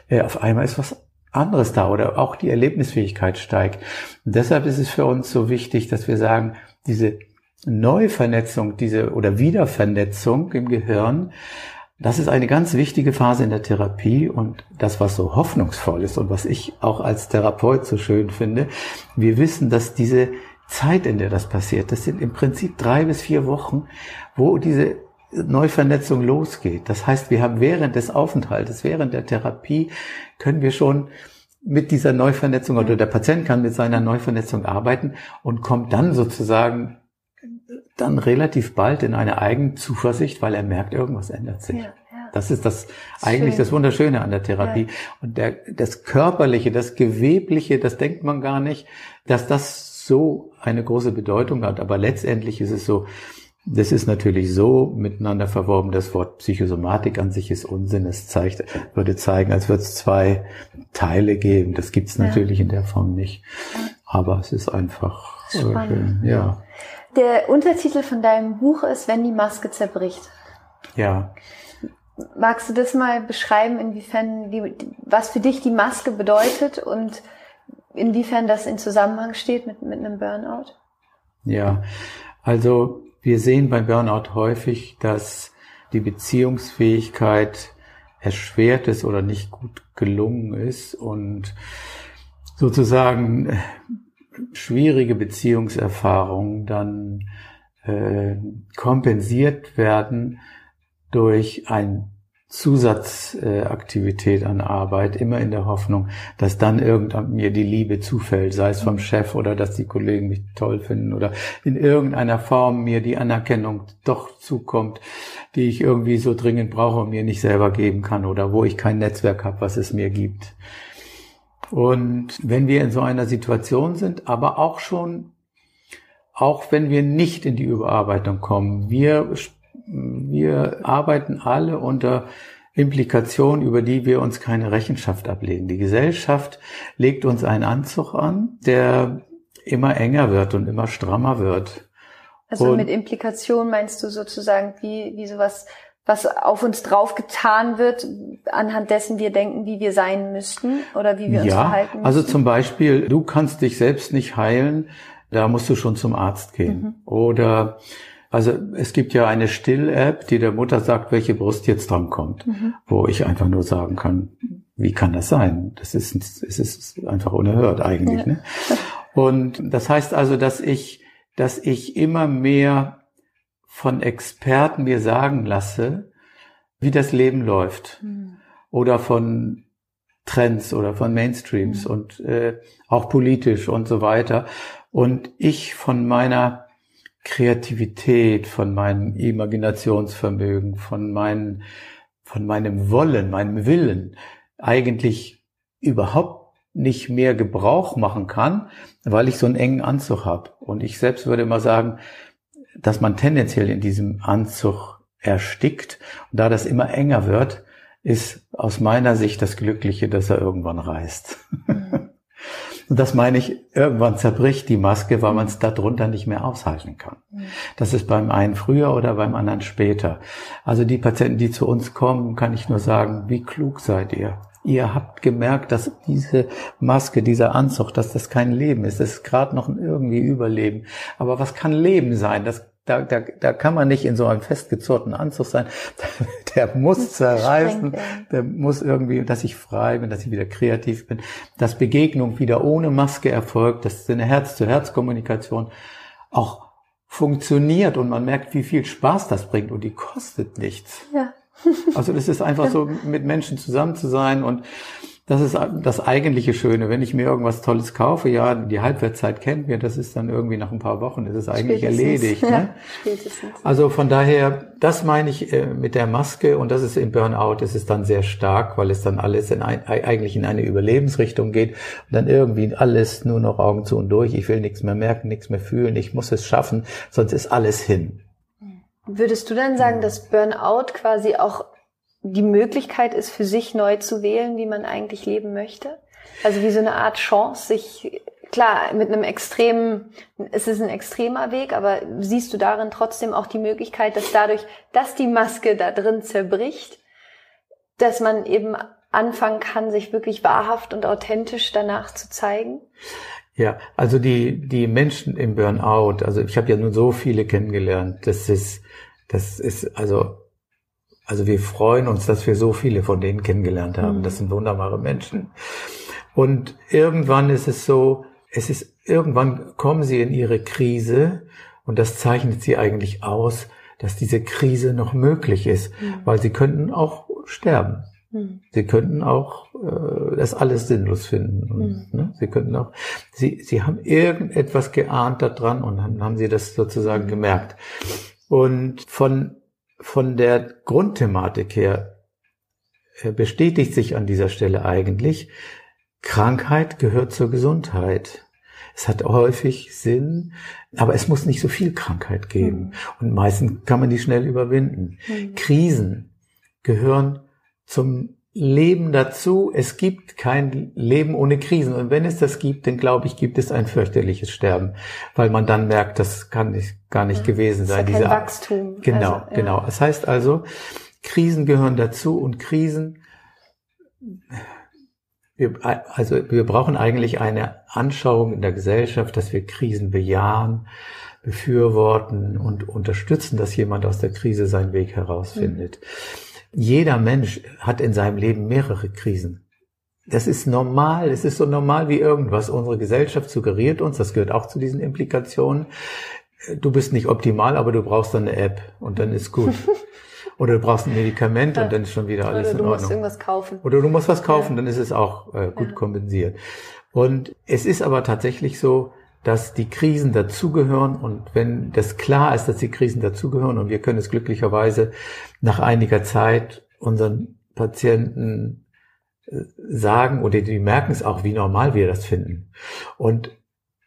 äh, auf einmal ist was anderes da oder auch die Erlebnisfähigkeit steigt. Und deshalb ist es für uns so wichtig, dass wir sagen, diese Neuvernetzung, diese oder Wiedervernetzung im Gehirn, das ist eine ganz wichtige Phase in der Therapie und das, was so hoffnungsvoll ist und was ich auch als Therapeut so schön finde, wir wissen, dass diese Zeit, in der das passiert. Das sind im Prinzip drei bis vier Wochen, wo diese Neuvernetzung losgeht. Das heißt, wir haben während des Aufenthaltes, während der Therapie, können wir schon mit dieser Neuvernetzung oder der Patient kann mit seiner Neuvernetzung arbeiten und kommt dann sozusagen dann relativ bald in eine eigene Zuversicht, weil er merkt, irgendwas ändert sich. Ja, Das ist das eigentlich das Wunderschöne an der Therapie. Ja. Und der, das Körperliche, das Gewebliche, das denkt man gar nicht, dass das so eine große Bedeutung hat. Aber letztendlich ist es so, das ist natürlich so miteinander verworben. Das Wort Psychosomatik an sich ist Unsinn. Es zeigt, würde zeigen, als würde es zwei Teile geben. Das gibt es natürlich ja. in der Form nicht. Aber es ist einfach Spannend. Äh, ja. Der Untertitel von deinem Buch ist, wenn die Maske zerbricht. Ja. Magst du das mal beschreiben, inwiefern die, was für dich die Maske bedeutet und inwiefern das in Zusammenhang steht mit, mit einem Burnout? Ja, also wir sehen beim Burnout häufig, dass die Beziehungsfähigkeit erschwert ist oder nicht gut gelungen ist und sozusagen äh, schwierige Beziehungserfahrungen dann äh, kompensiert werden durch ein Zusatzaktivität an Arbeit, immer in der Hoffnung, dass dann irgendwann mir die Liebe zufällt, sei es vom Chef oder dass die Kollegen mich toll finden oder in irgendeiner Form mir die Anerkennung doch zukommt, die ich irgendwie so dringend brauche und mir nicht selber geben kann oder wo ich kein Netzwerk habe, was es mir gibt. Und wenn wir in so einer Situation sind, aber auch schon, auch wenn wir nicht in die Überarbeitung kommen, wir, wir arbeiten alle unter Implikationen, über die wir uns keine Rechenschaft ablegen. Die Gesellschaft legt uns einen Anzug an, der immer enger wird und immer strammer wird. Also und mit Implikation meinst du sozusagen wie, wie sowas, was auf uns drauf getan wird, anhand dessen wir denken, wie wir sein müssten oder wie wir uns ja, verhalten müssen? Also zum Beispiel, du kannst dich selbst nicht heilen, da musst du schon zum Arzt gehen. Mhm. Oder also es gibt ja eine Still-App, die der Mutter sagt, welche Brust jetzt dran kommt, mhm. wo ich einfach nur sagen kann, wie kann das sein? Das ist, es ist einfach unerhört eigentlich. Ja. Ne? Und das heißt also, dass ich, dass ich immer mehr von Experten mir sagen lasse, wie das Leben läuft. Mhm. Oder von Trends oder von Mainstreams mhm. und äh, auch politisch und so weiter. Und ich von meiner Kreativität, von meinem Imaginationsvermögen, von meinem, von meinem Wollen, meinem Willen eigentlich überhaupt nicht mehr Gebrauch machen kann, weil ich so einen engen Anzug habe. Und ich selbst würde mal sagen, dass man tendenziell in diesem Anzug erstickt. Und da das immer enger wird, ist aus meiner Sicht das Glückliche, dass er irgendwann reißt. Und das meine ich, irgendwann zerbricht die Maske, weil man es darunter nicht mehr aushalten kann. Mhm. Das ist beim einen früher oder beim anderen später. Also die Patienten, die zu uns kommen, kann ich nur sagen, wie klug seid ihr? Ihr habt gemerkt, dass diese Maske, dieser Anzug, dass das kein Leben ist. Das ist gerade noch ein irgendwie Überleben. Aber was kann Leben sein? Das da, da, da kann man nicht in so einem festgezurrten Anzug sein. *laughs* Der muss zerreißen, der muss irgendwie, dass ich frei bin, dass ich wieder kreativ bin, dass Begegnung wieder ohne Maske erfolgt, dass eine Herz-zu-Herz-Kommunikation auch funktioniert und man merkt, wie viel Spaß das bringt und die kostet nichts. Ja. Also das ist einfach *laughs* so, mit Menschen zusammen zu sein und das ist das eigentliche Schöne. Wenn ich mir irgendwas Tolles kaufe, ja, die Halbwertszeit kennt mir, das ist dann irgendwie nach ein paar Wochen, ist es eigentlich Spätestens. erledigt. Ne? Spätestens. Also von daher, das meine ich äh, mit der Maske und das ist im Burnout, ist es dann sehr stark, weil es dann alles in ein, eigentlich in eine Überlebensrichtung geht und dann irgendwie alles nur noch Augen zu und durch. Ich will nichts mehr merken, nichts mehr fühlen, ich muss es schaffen, sonst ist alles hin. Würdest du dann sagen, dass Burnout quasi auch die Möglichkeit ist, für sich neu zu wählen, wie man eigentlich leben möchte? Also wie so eine Art Chance, sich klar, mit einem extremen, es ist ein extremer Weg, aber siehst du darin trotzdem auch die Möglichkeit, dass dadurch, dass die Maske da drin zerbricht, dass man eben anfangen kann, sich wirklich wahrhaft und authentisch danach zu zeigen? Ja, also die, die Menschen im Burnout, also ich habe ja nun so viele kennengelernt, das ist, das ist, also also wir freuen uns, dass wir so viele von denen kennengelernt haben. Mhm. Das sind wunderbare Menschen. Und irgendwann ist es so, es ist, irgendwann kommen sie in ihre Krise und das zeichnet sie eigentlich aus, dass diese Krise noch möglich ist, mhm. weil sie könnten auch sterben. Mhm. Sie könnten auch äh, das alles sinnlos finden. Und, mhm. ne, sie könnten auch, sie, sie haben irgendetwas geahnt daran und dann haben sie das sozusagen mhm. gemerkt. Und von von der Grundthematik her äh, bestätigt sich an dieser Stelle eigentlich, Krankheit gehört zur Gesundheit. Es hat häufig Sinn, aber es muss nicht so viel Krankheit geben. Mhm. Und meistens kann man die schnell überwinden. Mhm. Krisen gehören zum Leben dazu. Es gibt kein Leben ohne Krisen. Und wenn es das gibt, dann glaube ich, gibt es ein fürchterliches Sterben, weil man dann merkt, das kann nicht, gar nicht ja, gewesen sein. Ist ja kein Wachstum. Genau, also, ja. genau. Das heißt also, Krisen gehören dazu und Krisen, wir, also wir brauchen eigentlich eine Anschauung in der Gesellschaft, dass wir Krisen bejahen, befürworten und unterstützen, dass jemand aus der Krise seinen Weg herausfindet. Mhm. Jeder Mensch hat in seinem Leben mehrere Krisen. Das ist normal, es ist so normal wie irgendwas. Unsere Gesellschaft suggeriert uns, das gehört auch zu diesen Implikationen. Du bist nicht optimal, aber du brauchst dann eine App und dann ist gut. *laughs* Oder du brauchst ein Medikament und dann ist schon wieder alles in Ordnung. Oder du musst irgendwas kaufen. Oder du musst was kaufen, ja. dann ist es auch äh, gut ja. kompensiert. Und es ist aber tatsächlich so, dass die Krisen dazugehören und wenn das klar ist, dass die Krisen dazugehören und wir können es glücklicherweise nach einiger Zeit unseren Patienten äh, sagen oder die merken es auch, wie normal wir das finden. Und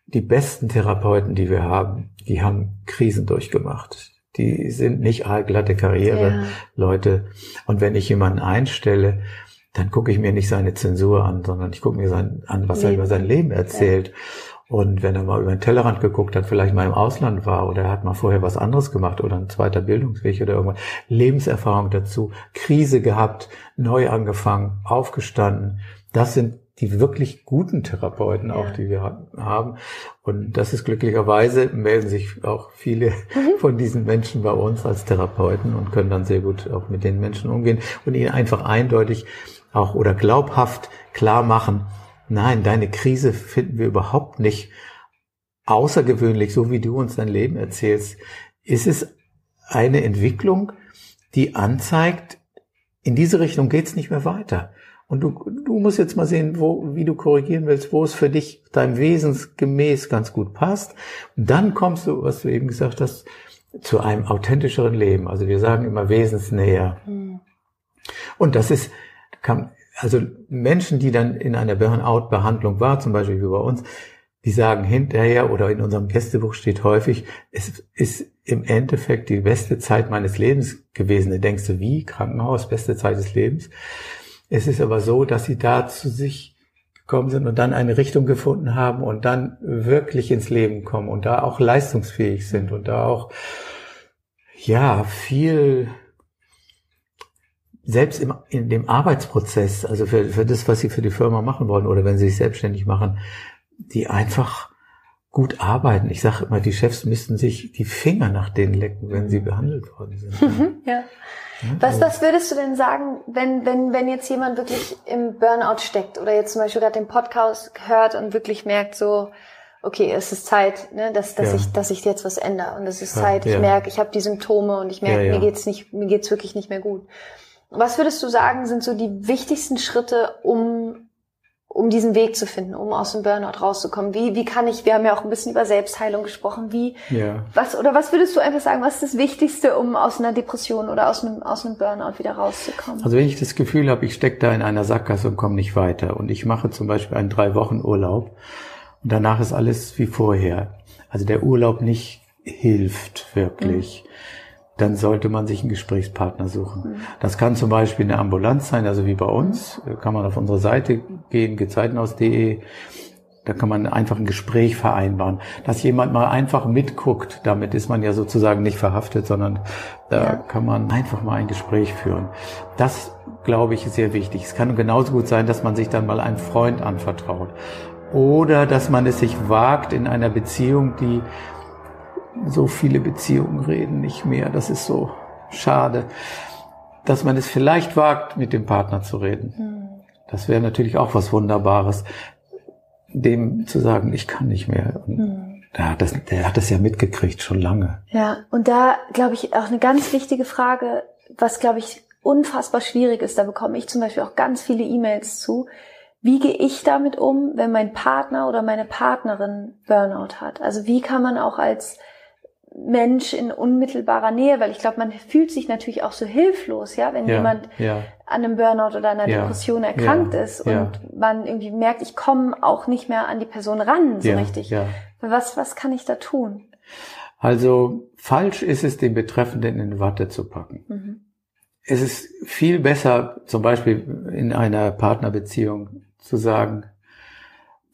die besten Therapeuten, die wir haben, die haben Krisen durchgemacht. Die sind nicht allglatte Karriere-Leute. Ja. Und wenn ich jemanden einstelle, dann gucke ich mir nicht seine Zensur an, sondern ich gucke mir sein, an, was Leben. er über sein Leben erzählt. Ja. Und wenn er mal über den Tellerrand geguckt hat, vielleicht mal im Ausland war oder er hat mal vorher was anderes gemacht oder ein zweiter Bildungsweg oder irgendwas, Lebenserfahrung dazu, Krise gehabt, neu angefangen, aufgestanden, das sind die wirklich guten Therapeuten auch, ja. die wir haben. Und das ist glücklicherweise, melden sich auch viele mhm. von diesen Menschen bei uns als Therapeuten und können dann sehr gut auch mit den Menschen umgehen und ihnen einfach eindeutig auch oder glaubhaft klar machen, nein, deine Krise finden wir überhaupt nicht außergewöhnlich, so wie du uns dein Leben erzählst. Ist es eine Entwicklung, die anzeigt, in diese Richtung geht's nicht mehr weiter. Und du, du musst jetzt mal sehen, wo, wie du korrigieren willst, wo es für dich deinem Wesensgemäß ganz gut passt. Und dann kommst du, was du eben gesagt hast, zu einem authentischeren Leben. Also wir sagen immer wesensnäher. Mhm. Und das ist, kann, also Menschen, die dann in einer Burnout-Behandlung waren, zum Beispiel wie bei uns, die sagen hinterher oder in unserem Gästebuch steht häufig, es ist im Endeffekt die beste Zeit meines Lebens gewesen. Da denkst du, wie? Krankenhaus, beste Zeit des Lebens. Es ist aber so, dass sie da zu sich gekommen sind und dann eine Richtung gefunden haben und dann wirklich ins Leben kommen und da auch leistungsfähig sind und da auch, ja, viel selbst im, in dem Arbeitsprozess, also für, für das, was sie für die Firma machen wollen oder wenn sie sich selbstständig machen, die einfach gut arbeiten. Ich sage immer, die Chefs müssten sich die Finger nach denen lecken, wenn sie behandelt worden sind. ja. Was, was würdest du denn sagen, wenn, wenn, wenn jetzt jemand wirklich im Burnout steckt oder jetzt zum Beispiel gerade den Podcast hört und wirklich merkt so, okay, es ist Zeit, ne, dass, dass ja. ich, dass ich jetzt was ändere und es ist Zeit, ich merke, ich habe die Symptome und ich merke, mir geht's nicht, mir geht's wirklich nicht mehr gut. Was würdest du sagen, sind so die wichtigsten Schritte, um um diesen Weg zu finden, um aus dem Burnout rauszukommen? Wie, wie kann ich, wir haben ja auch ein bisschen über Selbstheilung gesprochen, wie, ja. was, oder was würdest du einfach sagen, was ist das Wichtigste, um aus einer Depression oder aus einem, aus einem Burnout wieder rauszukommen? Also wenn ich das Gefühl habe, ich stecke da in einer Sackgasse und komme nicht weiter und ich mache zum Beispiel einen drei Wochen Urlaub und danach ist alles wie vorher. Also der Urlaub nicht hilft wirklich. Mhm dann sollte man sich einen Gesprächspartner suchen. Mhm. Das kann zum Beispiel eine Ambulanz sein, also wie bei uns, kann man auf unsere Seite gehen, gezeitenhaus.de, da kann man einfach ein Gespräch vereinbaren, dass jemand mal einfach mitguckt. Damit ist man ja sozusagen nicht verhaftet, sondern da ja. kann man einfach mal ein Gespräch führen. Das, glaube ich, ist sehr wichtig. Es kann genauso gut sein, dass man sich dann mal einem Freund anvertraut. Oder dass man es sich wagt in einer Beziehung, die so viele Beziehungen reden nicht mehr. Das ist so schade, dass man es vielleicht wagt, mit dem Partner zu reden. Hm. Das wäre natürlich auch was Wunderbares, dem zu sagen, ich kann nicht mehr. Hm. Der hat, das, der hat das ja mitgekriegt, schon lange. Ja, und da glaube ich auch eine ganz wichtige Frage, was glaube ich unfassbar schwierig ist. Da bekomme ich zum Beispiel auch ganz viele E-Mails zu. Wie gehe ich damit um, wenn mein Partner oder meine Partnerin Burnout hat? Also wie kann man auch als Mensch in unmittelbarer Nähe, weil ich glaube, man fühlt sich natürlich auch so hilflos, ja, wenn ja, jemand ja. an einem Burnout oder einer ja, Depression erkrankt ist und man irgendwie merkt, ich komme auch nicht mehr an die Person ran, so richtig. Was, was kann ich da tun? Also falsch ist es, den Betreffenden in Watte zu packen. Mhm. Es ist viel besser, zum Beispiel in einer Partnerbeziehung zu sagen,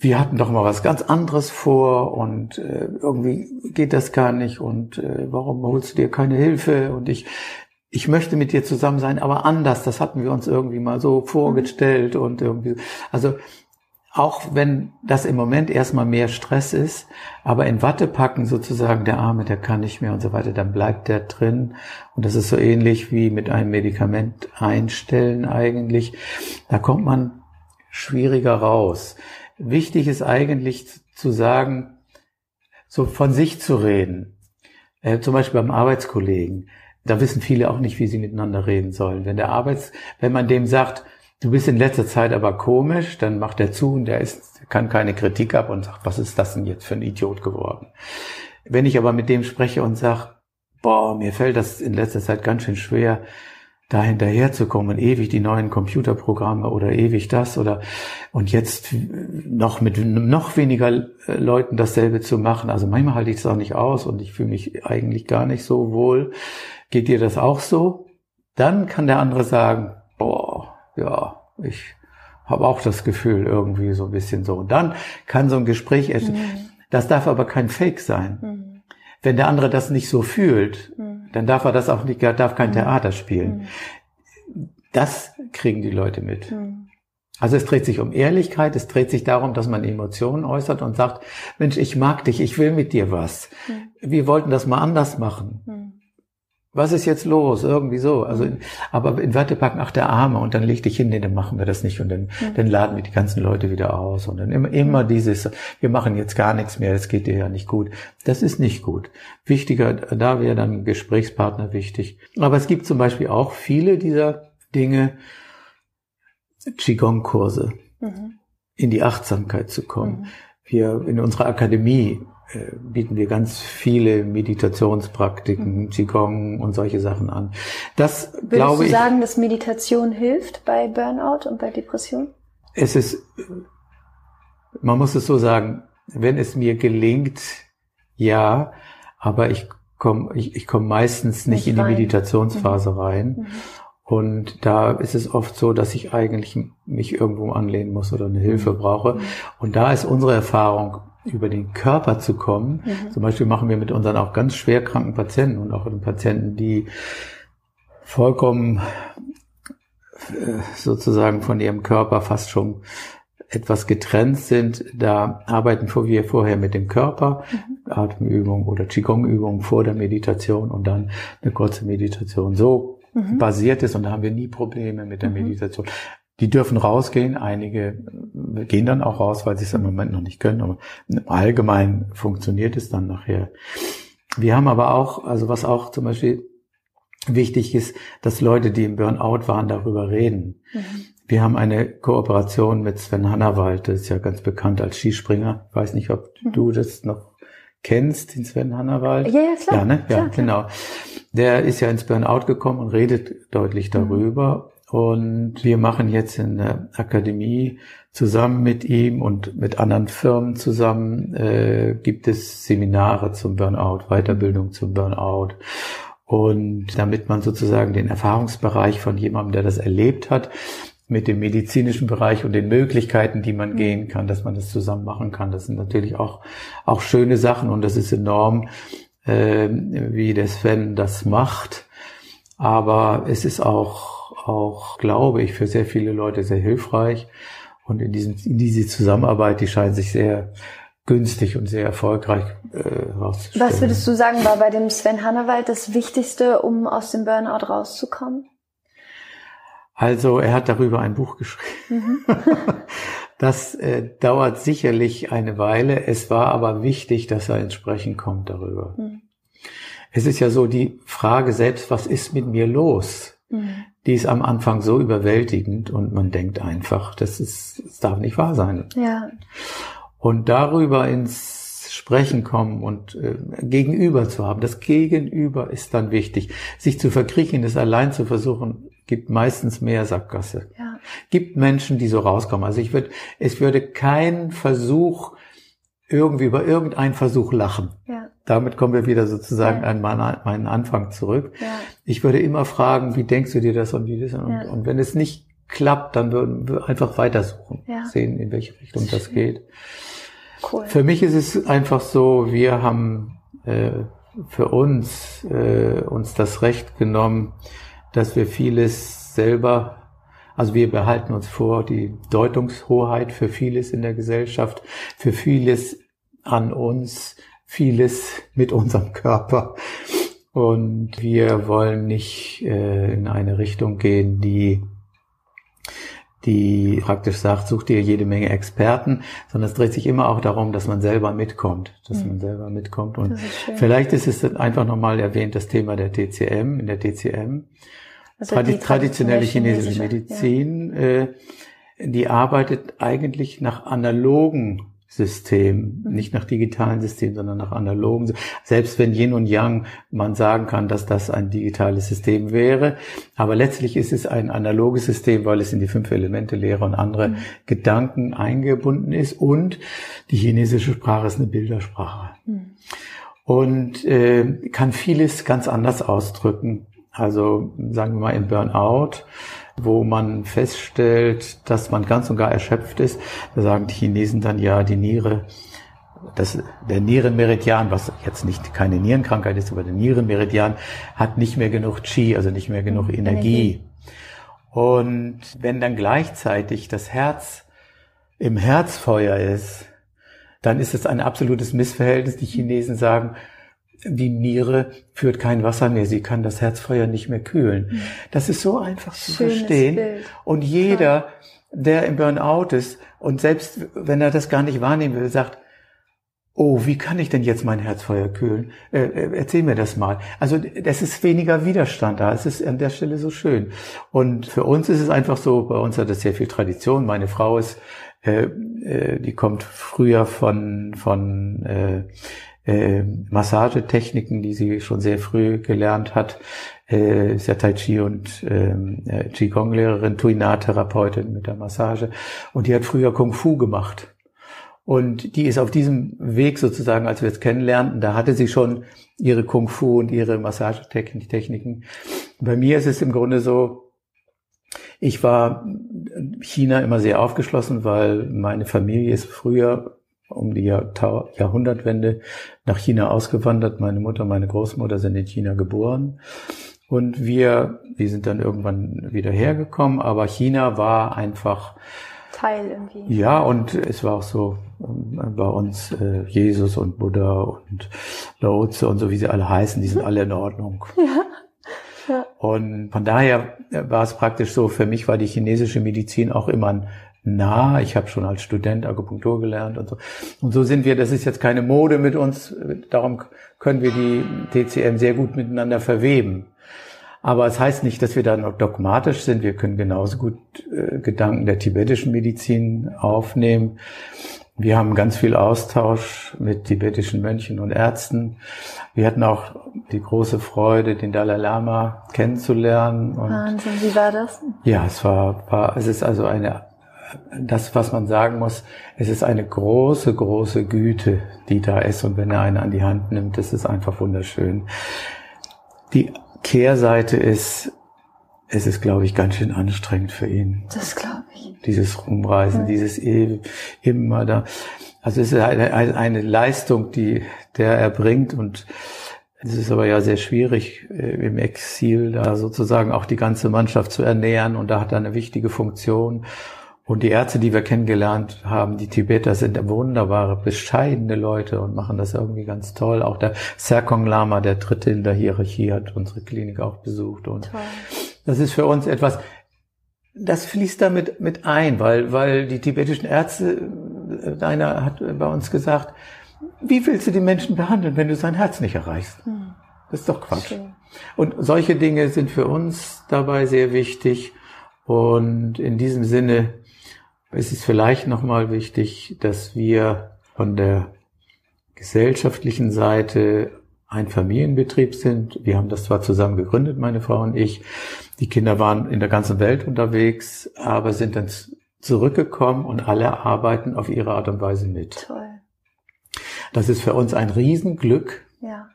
wir hatten doch mal was ganz anderes vor und äh, irgendwie geht das gar nicht und äh, warum holst du dir keine Hilfe und ich ich möchte mit dir zusammen sein, aber anders. Das hatten wir uns irgendwie mal so vorgestellt mhm. und irgendwie also auch wenn das im Moment erstmal mehr Stress ist, aber in Watte packen sozusagen, der Arme, der kann nicht mehr und so weiter, dann bleibt der drin. Und das ist so ähnlich wie mit einem Medikament einstellen eigentlich. Da kommt man schwieriger raus. Wichtig ist eigentlich zu sagen, so von sich zu reden. Äh, zum Beispiel beim Arbeitskollegen. Da wissen viele auch nicht, wie sie miteinander reden sollen. Wenn der Arbeits, wenn man dem sagt, du bist in letzter Zeit aber komisch, dann macht er zu und der ist, kann keine Kritik ab und sagt, was ist das denn jetzt für ein Idiot geworden? Wenn ich aber mit dem spreche und sage, boah, mir fällt das in letzter Zeit ganz schön schwer, da hinterherzukommen, ewig die neuen Computerprogramme oder ewig das oder und jetzt noch mit noch weniger Leuten dasselbe zu machen. Also manchmal halte ich es auch nicht aus und ich fühle mich eigentlich gar nicht so wohl. Geht dir das auch so? Dann kann der andere sagen, boah, ja, ich habe auch das Gefühl irgendwie so ein bisschen so. Und dann kann so ein Gespräch, mhm. das darf aber kein Fake sein. Mhm. Wenn der andere das nicht so fühlt, mhm. Dann darf er das auch nicht, darf kein mhm. Theater spielen. Mhm. Das kriegen die Leute mit. Mhm. Also es dreht sich um Ehrlichkeit, es dreht sich darum, dass man Emotionen äußert und sagt, Mensch, ich mag dich, ich will mit dir was. Wir wollten das mal anders machen was ist jetzt los? Irgendwie so. Also, in, aber in Watte packen, ach, der Arme, und dann leg dich hin, nee, dann machen wir das nicht, und dann, mhm. dann laden wir die ganzen Leute wieder aus, und dann immer, immer dieses, wir machen jetzt gar nichts mehr, es geht dir ja nicht gut. Das ist nicht gut. Wichtiger, da wäre dann Gesprächspartner wichtig. Aber es gibt zum Beispiel auch viele dieser Dinge, Qigong-Kurse, mhm. in die Achtsamkeit zu kommen. Mhm. Wir in unserer Akademie bieten wir ganz viele Meditationspraktiken, mhm. Qigong und solche Sachen an. Das Würdest glaube ich. du sagen, dass Meditation hilft bei Burnout und bei Depression? Es ist, man muss es so sagen, wenn es mir gelingt, ja, aber ich komme ich, ich komm meistens nicht, nicht in die rein. Meditationsphase mhm. rein. Mhm. Und da ist es oft so, dass ich eigentlich mich irgendwo anlehnen muss oder eine Hilfe mhm. brauche. Mhm. Und da ist unsere Erfahrung, über den Körper zu kommen. Mhm. Zum Beispiel machen wir mit unseren auch ganz schwer kranken Patienten und auch den Patienten, die vollkommen äh, sozusagen von ihrem Körper fast schon etwas getrennt sind, da arbeiten wir vorher mit dem Körper, mhm. Atemübung oder Qigong-Übung vor der Meditation und dann eine kurze Meditation. So mhm. basiert ist und da haben wir nie Probleme mit der mhm. Meditation. Die dürfen rausgehen. Einige gehen dann auch raus, weil sie es im Moment noch nicht können. Aber allgemein funktioniert es dann nachher. Wir haben aber auch, also was auch zum Beispiel wichtig ist, dass Leute, die im Burnout waren, darüber reden. Mhm. Wir haben eine Kooperation mit Sven Hannawald, das ist ja ganz bekannt als Skispringer. Ich weiß nicht, ob mhm. du das noch kennst, den Sven Hannawald. Ja, ja, klar. Ja, ne? ja, klar, genau. Der ist ja ins Burnout gekommen und redet deutlich mhm. darüber. Und wir machen jetzt in der Akademie zusammen mit ihm und mit anderen Firmen zusammen, äh, gibt es Seminare zum Burnout, Weiterbildung zum Burnout. Und damit man sozusagen den Erfahrungsbereich von jemandem, der das erlebt hat, mit dem medizinischen Bereich und den Möglichkeiten, die man gehen kann, dass man das zusammen machen kann. Das sind natürlich auch, auch schöne Sachen und das ist enorm, äh, wie der Sven das macht. Aber es ist auch auch, glaube ich, für sehr viele Leute sehr hilfreich. Und in, diesem, in diese Zusammenarbeit, die scheint sich sehr günstig und sehr erfolgreich äh. Was würdest du sagen, war bei dem Sven Hannawald das Wichtigste, um aus dem Burnout rauszukommen? Also er hat darüber ein Buch geschrieben. Mhm. *laughs* das äh, dauert sicherlich eine Weile. Es war aber wichtig, dass er ins Sprechen kommt darüber. Mhm. Es ist ja so die Frage selbst, was ist mit mir los? Mhm. Die ist am Anfang so überwältigend und man denkt einfach, das ist, das darf nicht wahr sein. Ja. Und darüber ins Sprechen kommen und äh, Gegenüber zu haben. Das Gegenüber ist dann wichtig. Sich zu verkriechen, das allein zu versuchen, gibt meistens mehr Sackgasse. Ja. Gibt Menschen, die so rauskommen. Also ich würde, es würde kein Versuch irgendwie über irgendeinen Versuch lachen. Ja damit kommen wir wieder sozusagen ja. an meinen Anfang zurück. Ja. Ich würde immer fragen, wie denkst du dir das und wie das? Und, ja. und wenn es nicht klappt, dann würden wir einfach weitersuchen, sehen, in welche Richtung das, das geht. Cool. Für mich ist es einfach so, wir haben äh, für uns äh, uns das Recht genommen, dass wir vieles selber also wir behalten uns vor die Deutungshoheit für vieles in der Gesellschaft, für vieles an uns vieles mit unserem Körper. Und wir wollen nicht äh, in eine Richtung gehen, die die praktisch sagt, such dir jede Menge Experten, sondern es dreht sich immer auch darum, dass man selber mitkommt, dass mhm. man selber mitkommt. Und ist einfach nochmal erwähnt, das Thema der TCM, in der TCM, also Tradi traditionelle chinesische Medizin, ja. äh, die arbeitet eigentlich nach analogen System, mhm. nicht nach digitalen Systemen, sondern nach analogen. Selbst wenn Yin und Yang man sagen kann, dass das ein digitales System wäre, aber letztlich ist es ein analoges System, weil es in die fünf Elemente Lehre und andere mhm. Gedanken eingebunden ist und die chinesische Sprache ist eine Bildersprache. Mhm. Und äh, kann vieles ganz anders ausdrücken. Also sagen wir mal im Burnout wo man feststellt, dass man ganz und gar erschöpft ist. Da sagen die Chinesen dann ja, die Niere, das, der Nierenmeridian, was jetzt nicht keine Nierenkrankheit ist, aber der Nierenmeridian hat nicht mehr genug Qi, also nicht mehr genug Energie. Energie. Und wenn dann gleichzeitig das Herz im Herzfeuer ist, dann ist es ein absolutes Missverhältnis. Die Chinesen sagen, die Niere führt kein Wasser mehr, sie kann das Herzfeuer nicht mehr kühlen. Mhm. Das ist so einfach zu Schönes verstehen. Bild. Und jeder, der im Burnout ist und selbst wenn er das gar nicht wahrnehmen will, sagt, oh, wie kann ich denn jetzt mein Herzfeuer kühlen? Äh, äh, erzähl mir das mal. Also es ist weniger Widerstand da. Es ist an der Stelle so schön. Und für uns ist es einfach so, bei uns hat es sehr viel Tradition. Meine Frau ist, äh, äh, die kommt früher von, von äh, äh, Massagetechniken, die sie schon sehr früh gelernt hat. Äh, ist Tai Chi und ähm, äh, Qigong-Lehrerin, Tuina-Therapeutin mit der Massage. Und die hat früher Kung Fu gemacht. Und die ist auf diesem Weg sozusagen, als wir es kennenlernten, da hatte sie schon ihre Kung Fu und ihre Massagetechniken. Bei mir ist es im Grunde so, ich war China immer sehr aufgeschlossen, weil meine Familie ist früher um die Jahr Jahrhundertwende nach China ausgewandert. Meine Mutter, meine Großmutter sind in China geboren. Und wir, wir sind dann irgendwann wieder hergekommen, aber China war einfach Teil irgendwie. Ja, und es war auch so ähm, bei uns äh, Jesus und Buddha und Laozi und so wie sie alle heißen, die sind alle in Ordnung. *laughs* Ja. ja. Und von daher war es praktisch so, für mich war die chinesische Medizin auch immer ein nah. Ich habe schon als Student Akupunktur gelernt und so. Und so sind wir, das ist jetzt keine Mode mit uns, darum können wir die TCM sehr gut miteinander verweben. Aber es heißt nicht, dass wir da noch dogmatisch sind. Wir können genauso gut äh, Gedanken der tibetischen Medizin aufnehmen. Wir haben ganz viel Austausch mit tibetischen Mönchen und Ärzten. Wir hatten auch die große Freude, den Dalai Lama kennenzulernen. Wahnsinn, wie war das? Ja, es war, war, es ist also eine das, was man sagen muss, es ist eine große, große Güte, die da ist. Und wenn er eine an die Hand nimmt, das ist einfach wunderschön. Die Kehrseite ist, es ist, glaube ich, ganz schön anstrengend für ihn. Das glaube ich. Dieses Rumreisen, ja. dieses e immer da. Also es ist eine, eine Leistung, die der erbringt und es ist aber ja sehr schwierig, äh, im Exil da sozusagen auch die ganze Mannschaft zu ernähren und da hat er eine wichtige Funktion. Und die Ärzte, die wir kennengelernt haben, die Tibeter, sind wunderbare, bescheidene Leute und machen das irgendwie ganz toll. Auch der Serkong Lama, der dritte in der Hierarchie, hat unsere Klinik auch besucht. Und toll. das ist für uns etwas, das fließt damit mit ein, weil, weil die tibetischen Ärzte, äh, einer hat bei uns gesagt, wie willst du die Menschen behandeln, wenn du sein Herz nicht erreichst? Hm. Das ist doch Quatsch. Schön. Und solche Dinge sind für uns dabei sehr wichtig. Und in diesem Sinne es ist vielleicht nochmal wichtig, dass wir von der gesellschaftlichen Seite ein Familienbetrieb sind. Wir haben das zwar zusammen gegründet, meine Frau und ich. Die Kinder waren in der ganzen Welt unterwegs, aber sind dann zurückgekommen und alle arbeiten auf ihre Art und Weise mit. Toll. Das ist für uns ein Riesenglück. Ja.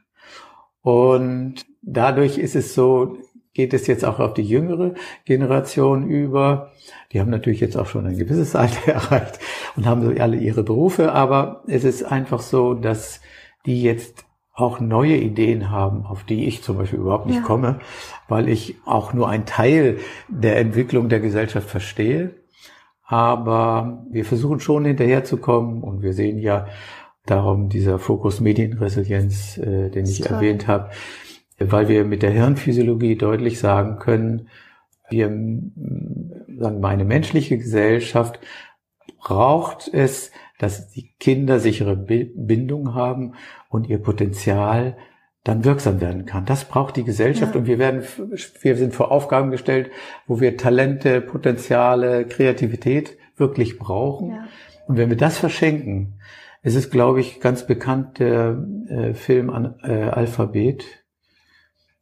Und dadurch ist es so, geht es jetzt auch auf die jüngere Generation über. Die haben natürlich jetzt auch schon ein gewisses Alter *laughs* erreicht und haben so alle ihre Berufe, aber es ist einfach so, dass die jetzt auch neue Ideen haben, auf die ich zum Beispiel überhaupt nicht ja. komme, weil ich auch nur ein Teil der Entwicklung der Gesellschaft verstehe. Aber wir versuchen schon hinterherzukommen und wir sehen ja darum dieser Fokus Medienresilienz, äh, den ich toll. erwähnt habe, weil wir mit der Hirnphysiologie deutlich sagen können, wir sagen wir, eine menschliche Gesellschaft braucht es, dass die Kinder sichere Bindung haben und ihr Potenzial dann wirksam werden kann. Das braucht die Gesellschaft ja. und wir werden, wir sind vor Aufgaben gestellt, wo wir Talente, Potenziale, Kreativität wirklich brauchen. Ja. Und wenn wir das verschenken, es ist, glaube ich, ganz bekannt der äh, Film an, äh, Alphabet.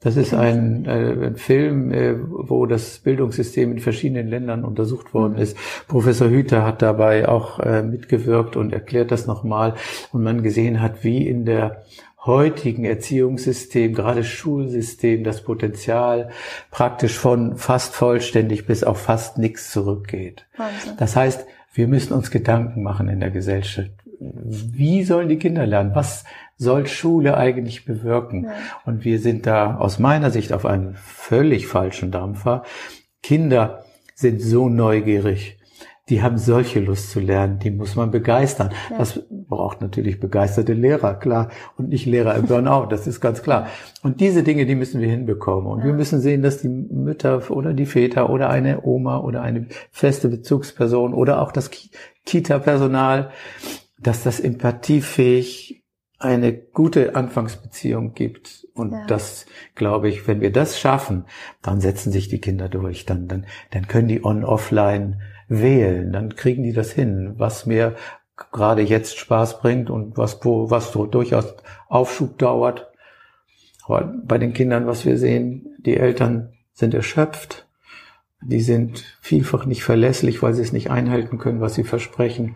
Das ist ein, äh, ein Film, äh, wo das Bildungssystem in verschiedenen Ländern untersucht worden mhm. ist. Professor Hüter hat dabei auch äh, mitgewirkt und erklärt das nochmal. Und man gesehen hat, wie in der heutigen Erziehungssystem, gerade Schulsystem, das Potenzial praktisch von fast vollständig bis auf fast nichts zurückgeht. Wahnsinn. Das heißt, wir müssen uns Gedanken machen in der Gesellschaft. Wie sollen die Kinder lernen? Was soll Schule eigentlich bewirken? Ja. Und wir sind da aus meiner Sicht auf einem völlig falschen Dampfer. Kinder sind so neugierig die haben solche Lust zu lernen, die muss man begeistern. Ja. Das braucht natürlich begeisterte Lehrer, klar, und nicht Lehrer im Burnout, das ist ganz klar. Und diese Dinge, die müssen wir hinbekommen. Und ja. wir müssen sehen, dass die Mütter oder die Väter oder eine Oma oder eine feste Bezugsperson oder auch das Kita-Personal, dass das empathiefähig eine gute Anfangsbeziehung gibt. Und ja. das, glaube ich, wenn wir das schaffen, dann setzen sich die Kinder durch. Dann, dann, dann können die on-offline wählen, dann kriegen die das hin, was mir gerade jetzt Spaß bringt und was, wo, was durchaus Aufschub dauert. Aber bei den Kindern, was wir sehen, die Eltern sind erschöpft, die sind vielfach nicht verlässlich, weil sie es nicht einhalten können, was sie versprechen.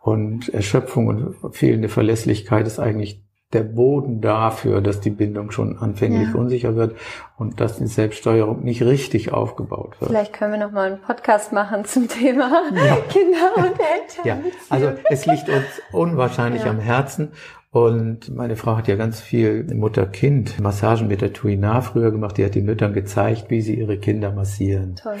Und Erschöpfung und fehlende Verlässlichkeit ist eigentlich der Boden dafür, dass die Bindung schon anfänglich ja. unsicher wird und dass die Selbststeuerung nicht richtig aufgebaut wird. Vielleicht können wir noch mal einen Podcast machen zum Thema ja. *laughs* Kinder und *laughs* Eltern. Ja, also es liegt *laughs* uns unwahrscheinlich ja. am Herzen und meine Frau hat ja ganz viel Mutter-Kind-Massagen mit der Tuina früher gemacht. Die hat den Müttern gezeigt, wie sie ihre Kinder massieren. Toll.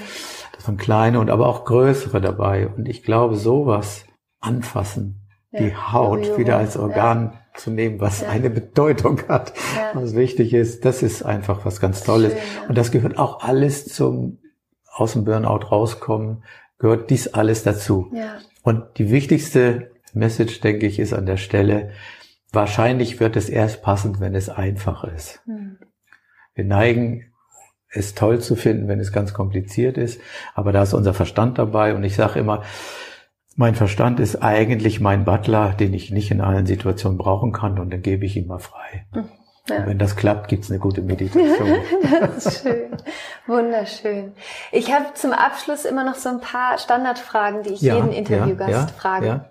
Das waren kleine und aber auch größere dabei. Und ich glaube, sowas anfassen, die Haut wieder als Organ zu nehmen, was ja. eine Bedeutung hat, ja. was wichtig ist. Das ist einfach was ganz Tolles. Schön, ja. Und das gehört auch alles zum aus dem Burnout rauskommen, gehört dies alles dazu. Und die wichtigste Message, denke ich, ist an der Stelle, wahrscheinlich wird es erst passend, wenn es einfach ist. Hm. Wir neigen es toll zu finden, wenn es ganz kompliziert ist, aber da ist unser Verstand dabei und ich sage immer, mein Verstand ist eigentlich mein Butler, den ich nicht in allen Situationen brauchen kann und dann gebe ich ihn mal frei. Hm, ja. wenn das klappt, gibt's eine gute Meditation. *laughs* das ist schön. Wunderschön. Ich habe zum Abschluss immer noch so ein paar Standardfragen, die ich ja, jeden Interviewgast ja, frage.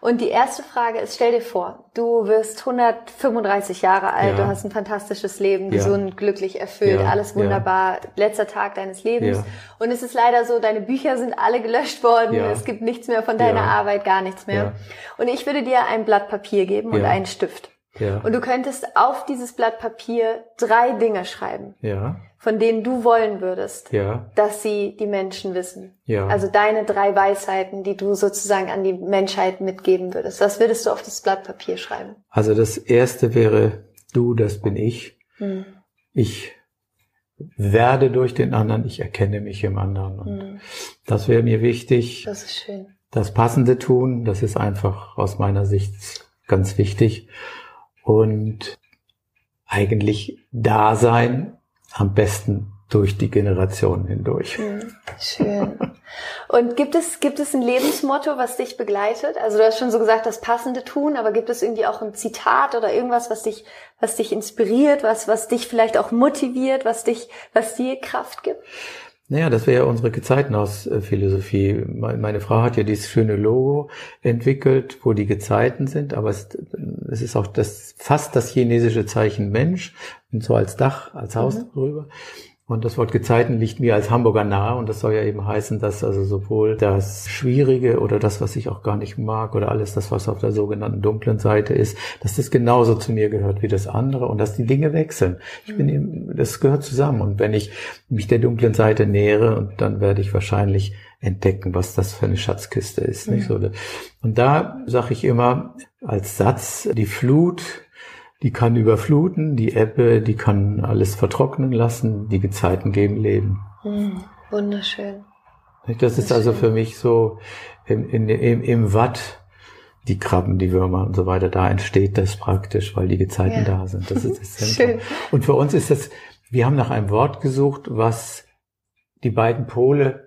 Und die erste Frage ist, stell dir vor, du wirst 135 Jahre alt, ja. du hast ein fantastisches Leben, ja. gesund, glücklich, erfüllt, ja. alles wunderbar, letzter Tag deines Lebens. Und es ist leider so, deine Bücher sind alle gelöscht worden, es gibt nichts mehr von deiner Arbeit, gar nichts mehr. Und ich würde dir ein Blatt Papier geben und einen Stift. Ja. Und du könntest auf dieses Blatt Papier drei Dinge schreiben, ja. von denen du wollen würdest, ja. dass sie die Menschen wissen. Ja. Also deine drei Weisheiten, die du sozusagen an die Menschheit mitgeben würdest. Was würdest du auf das Blatt Papier schreiben? Also das erste wäre, du, das bin ich. Hm. Ich werde durch den anderen, ich erkenne mich im anderen. Und hm. das wäre mir wichtig. Das ist schön. Das Passende tun, das ist einfach aus meiner Sicht ganz wichtig und eigentlich da sein, am besten durch die Generationen hindurch. Hm, schön. Und gibt es, gibt es ein Lebensmotto, was dich begleitet? Also du hast schon so gesagt, das Passende tun, aber gibt es irgendwie auch ein Zitat oder irgendwas, was dich, was dich inspiriert, was, was dich vielleicht auch motiviert, was dich, was dir Kraft gibt? Naja, das wäre ja unsere Gezeitenhausphilosophie. Meine Frau hat ja dieses schöne Logo entwickelt, wo die Gezeiten sind, aber es, es ist auch das, fast das chinesische Zeichen Mensch und so als Dach, als Haus mhm. drüber. Und das Wort Gezeiten liegt mir als Hamburger nahe und das soll ja eben heißen, dass also sowohl das Schwierige oder das, was ich auch gar nicht mag oder alles das, was auf der sogenannten dunklen Seite ist, dass das genauso zu mir gehört wie das andere und dass die Dinge wechseln. Ich bin eben, das gehört zusammen und wenn ich mich der dunklen Seite nähere und dann werde ich wahrscheinlich entdecken, was das für eine Schatzkiste ist, nicht so. Und da sage ich immer als Satz, die Flut die kann überfluten, die Ebbe, die kann alles vertrocknen lassen, die Gezeiten geben Leben. Mm, wunderschön. Das ist also für mich so im, in, im, im Watt, die Krabben, die Würmer und so weiter, da entsteht das praktisch, weil die Gezeiten ja. da sind. Das ist das *laughs* Zentrum. und für uns ist das, wir haben nach einem Wort gesucht, was die beiden Pole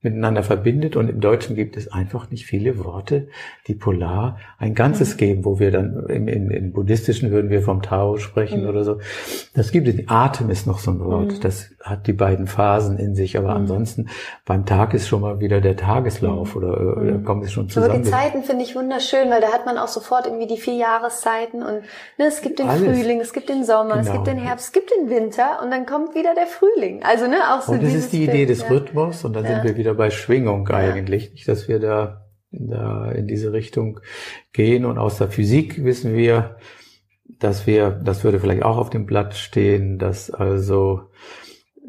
miteinander verbindet. Und im Deutschen gibt es einfach nicht viele Worte, die polar ein Ganzes mhm. geben, wo wir dann im, im, im, Buddhistischen würden wir vom Tao sprechen mhm. oder so. Das gibt es. Atem ist noch so ein Wort. Mhm. Das hat die beiden Phasen in sich. Aber mhm. ansonsten beim Tag ist schon mal wieder der Tageslauf mhm. oder, oder mhm. kommt es schon zusammen. Aber die Zeiten finde ich wunderschön, weil da hat man auch sofort irgendwie die vier Jahreszeiten und ne, es gibt den Alles. Frühling, es gibt den Sommer, genau. es gibt den Herbst, es gibt den Winter und dann kommt wieder der Frühling. Also ne, auch so Und das ist die Idee Bild, des ja. Rhythmus und dann ja. sind wir wieder bei Schwingung eigentlich. Nicht, dass wir da, da in diese Richtung gehen. Und aus der Physik wissen wir, dass wir, das würde vielleicht auch auf dem Blatt stehen, dass also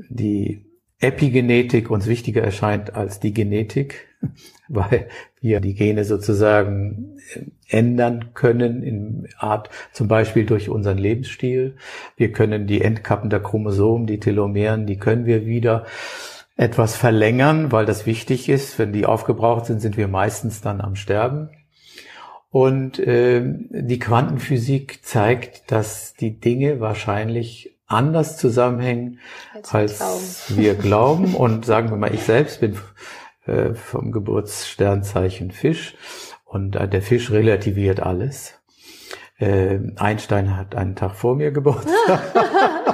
die Epigenetik uns wichtiger erscheint als die Genetik, *laughs* weil wir die Gene sozusagen ändern können in Art, zum Beispiel durch unseren Lebensstil. Wir können die Endkappen der Chromosomen, die Telomeren, die können wir wieder etwas verlängern, weil das wichtig ist. Wenn die aufgebraucht sind, sind wir meistens dann am Sterben. Und äh, die Quantenphysik zeigt, dass die Dinge wahrscheinlich anders zusammenhängen, als, als wir *laughs* glauben. Und sagen wir mal, ich selbst bin äh, vom Geburtssternzeichen Fisch und äh, der Fisch relativiert alles. Äh, Einstein hat einen Tag vor mir Geburtstag. *laughs*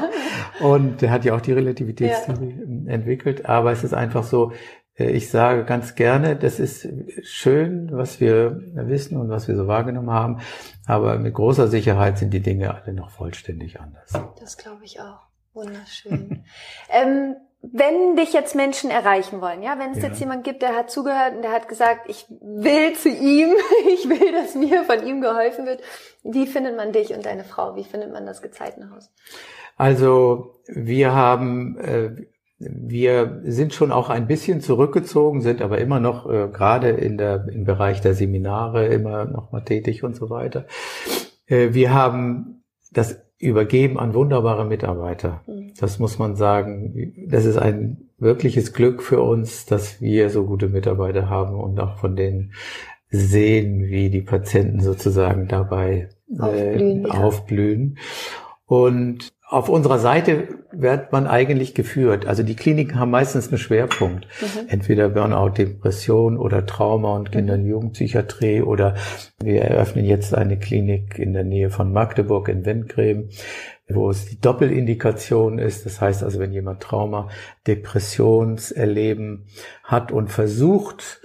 Und er hat ja auch die Relativitätstheorie ja. entwickelt. Aber es ist einfach so, ich sage ganz gerne, das ist schön, was wir wissen und was wir so wahrgenommen haben. Aber mit großer Sicherheit sind die Dinge alle noch vollständig anders. Das glaube ich auch. Wunderschön. *laughs* ähm, wenn dich jetzt Menschen erreichen wollen, ja, wenn es ja. jetzt jemand gibt, der hat zugehört und der hat gesagt, ich will zu ihm, *laughs* ich will, dass mir von ihm geholfen wird, wie findet man dich und deine Frau? Wie findet man das Gezeitenhaus? Also wir haben, äh, wir sind schon auch ein bisschen zurückgezogen, sind aber immer noch äh, gerade in der, im Bereich der Seminare immer noch mal tätig und so weiter. Äh, wir haben das übergeben an wunderbare Mitarbeiter. Mhm. Das muss man sagen. Das ist ein wirkliches Glück für uns, dass wir so gute Mitarbeiter haben und auch von denen sehen, wie die Patienten sozusagen dabei aufblühen. Äh, aufblühen. Und auf unserer Seite wird man eigentlich geführt. Also die Kliniken haben meistens einen Schwerpunkt. Mhm. Entweder Burnout, Depression oder Trauma und Kinder- und mhm. Jugendpsychiatrie oder wir eröffnen jetzt eine Klinik in der Nähe von Magdeburg in Wendgräben, wo es die Doppelindikation ist. Das heißt also, wenn jemand Trauma, Depressionserleben hat und versucht,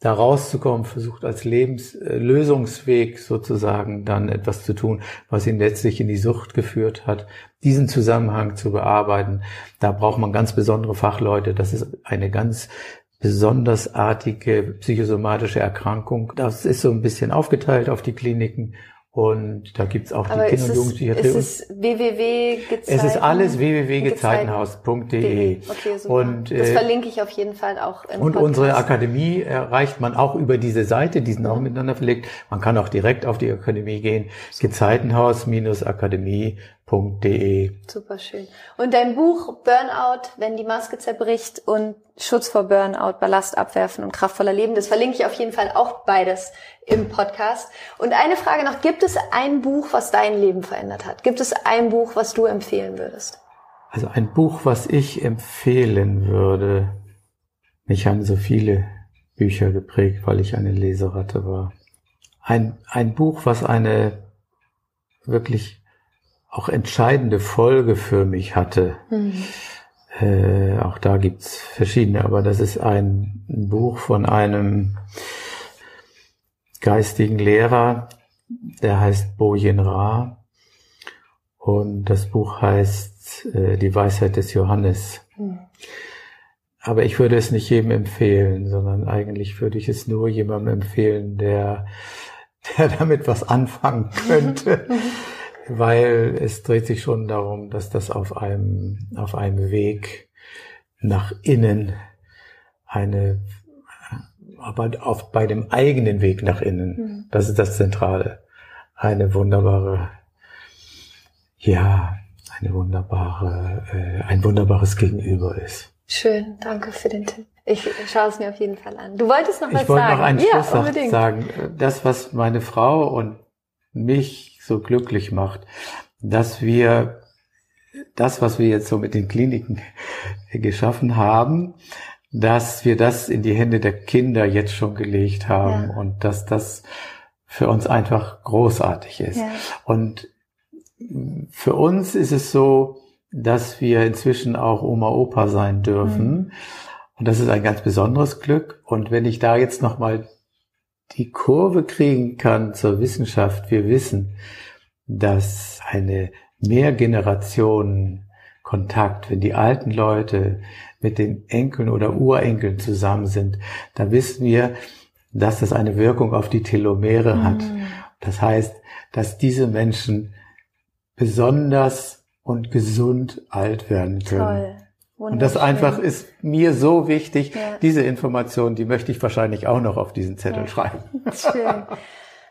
da rauszukommen, versucht als Lebenslösungsweg sozusagen dann etwas zu tun, was ihn letztlich in die Sucht geführt hat, diesen Zusammenhang zu bearbeiten. Da braucht man ganz besondere Fachleute. Das ist eine ganz besondersartige psychosomatische Erkrankung. Das ist so ein bisschen aufgeteilt auf die Kliniken und da gibt's auch Aber die Kinder- und Jugendpsychiatrie. Ist es www.gezeiten? Es ist alles www.gezeitenhaus.de. Okay, super. Und, das äh, verlinke ich auf jeden Fall auch im Und Podcast. unsere Akademie erreicht man auch über diese Seite, die sind auch miteinander verlegt. Man kann auch direkt auf die Akademie gehen. Gezeitenhaus-akademie www.burnout.de. Super schön. Und dein Buch Burnout, wenn die Maske zerbricht und Schutz vor Burnout, Ballast abwerfen und kraftvoller Leben, das verlinke ich auf jeden Fall auch beides im Podcast. Und eine Frage noch, gibt es ein Buch, was dein Leben verändert hat? Gibt es ein Buch, was du empfehlen würdest? Also ein Buch, was ich empfehlen würde. Mich haben so viele Bücher geprägt, weil ich eine Leseratte war. Ein, ein Buch, was eine wirklich auch entscheidende Folge für mich hatte. Mhm. Äh, auch da gibt's verschiedene, aber das ist ein, Buch von einem geistigen Lehrer, der heißt Bojen Ra. Und das Buch heißt äh, Die Weisheit des Johannes. Mhm. Aber ich würde es nicht jedem empfehlen, sondern eigentlich würde ich es nur jemandem empfehlen, der, *laughs* der damit was anfangen könnte. Weil es dreht sich schon darum, dass das auf einem, auf einem Weg nach innen eine, aber auf, bei dem eigenen Weg nach innen, mhm. das ist das Zentrale, eine wunderbare, ja, eine wunderbare, äh, ein wunderbares Gegenüber ist. Schön, danke für den Tipp. Ich schaue es mir auf jeden Fall an. Du wolltest noch was sagen? Ich wollte noch einen Schluss ja, sagen. Das, was meine Frau und mich so glücklich macht, dass wir das, was wir jetzt so mit den Kliniken *laughs* geschaffen haben, dass wir das in die Hände der Kinder jetzt schon gelegt haben ja. und dass das für uns einfach großartig ist. Ja. Und für uns ist es so, dass wir inzwischen auch Oma Opa sein dürfen. Mhm. Und das ist ein ganz besonderes Glück. Und wenn ich da jetzt nochmal die Kurve kriegen kann zur Wissenschaft, wir wissen, dass eine Mehrgenerationen Kontakt, wenn die alten Leute mit den Enkeln oder Urenkeln zusammen sind, dann wissen wir, dass das eine Wirkung auf die Telomere mhm. hat. Das heißt, dass diese Menschen besonders und gesund alt werden können. Toll. Und das einfach ist mir so wichtig. Ja. Diese Information, die möchte ich wahrscheinlich auch noch auf diesen Zettel ja. schreiben. *laughs* Schön.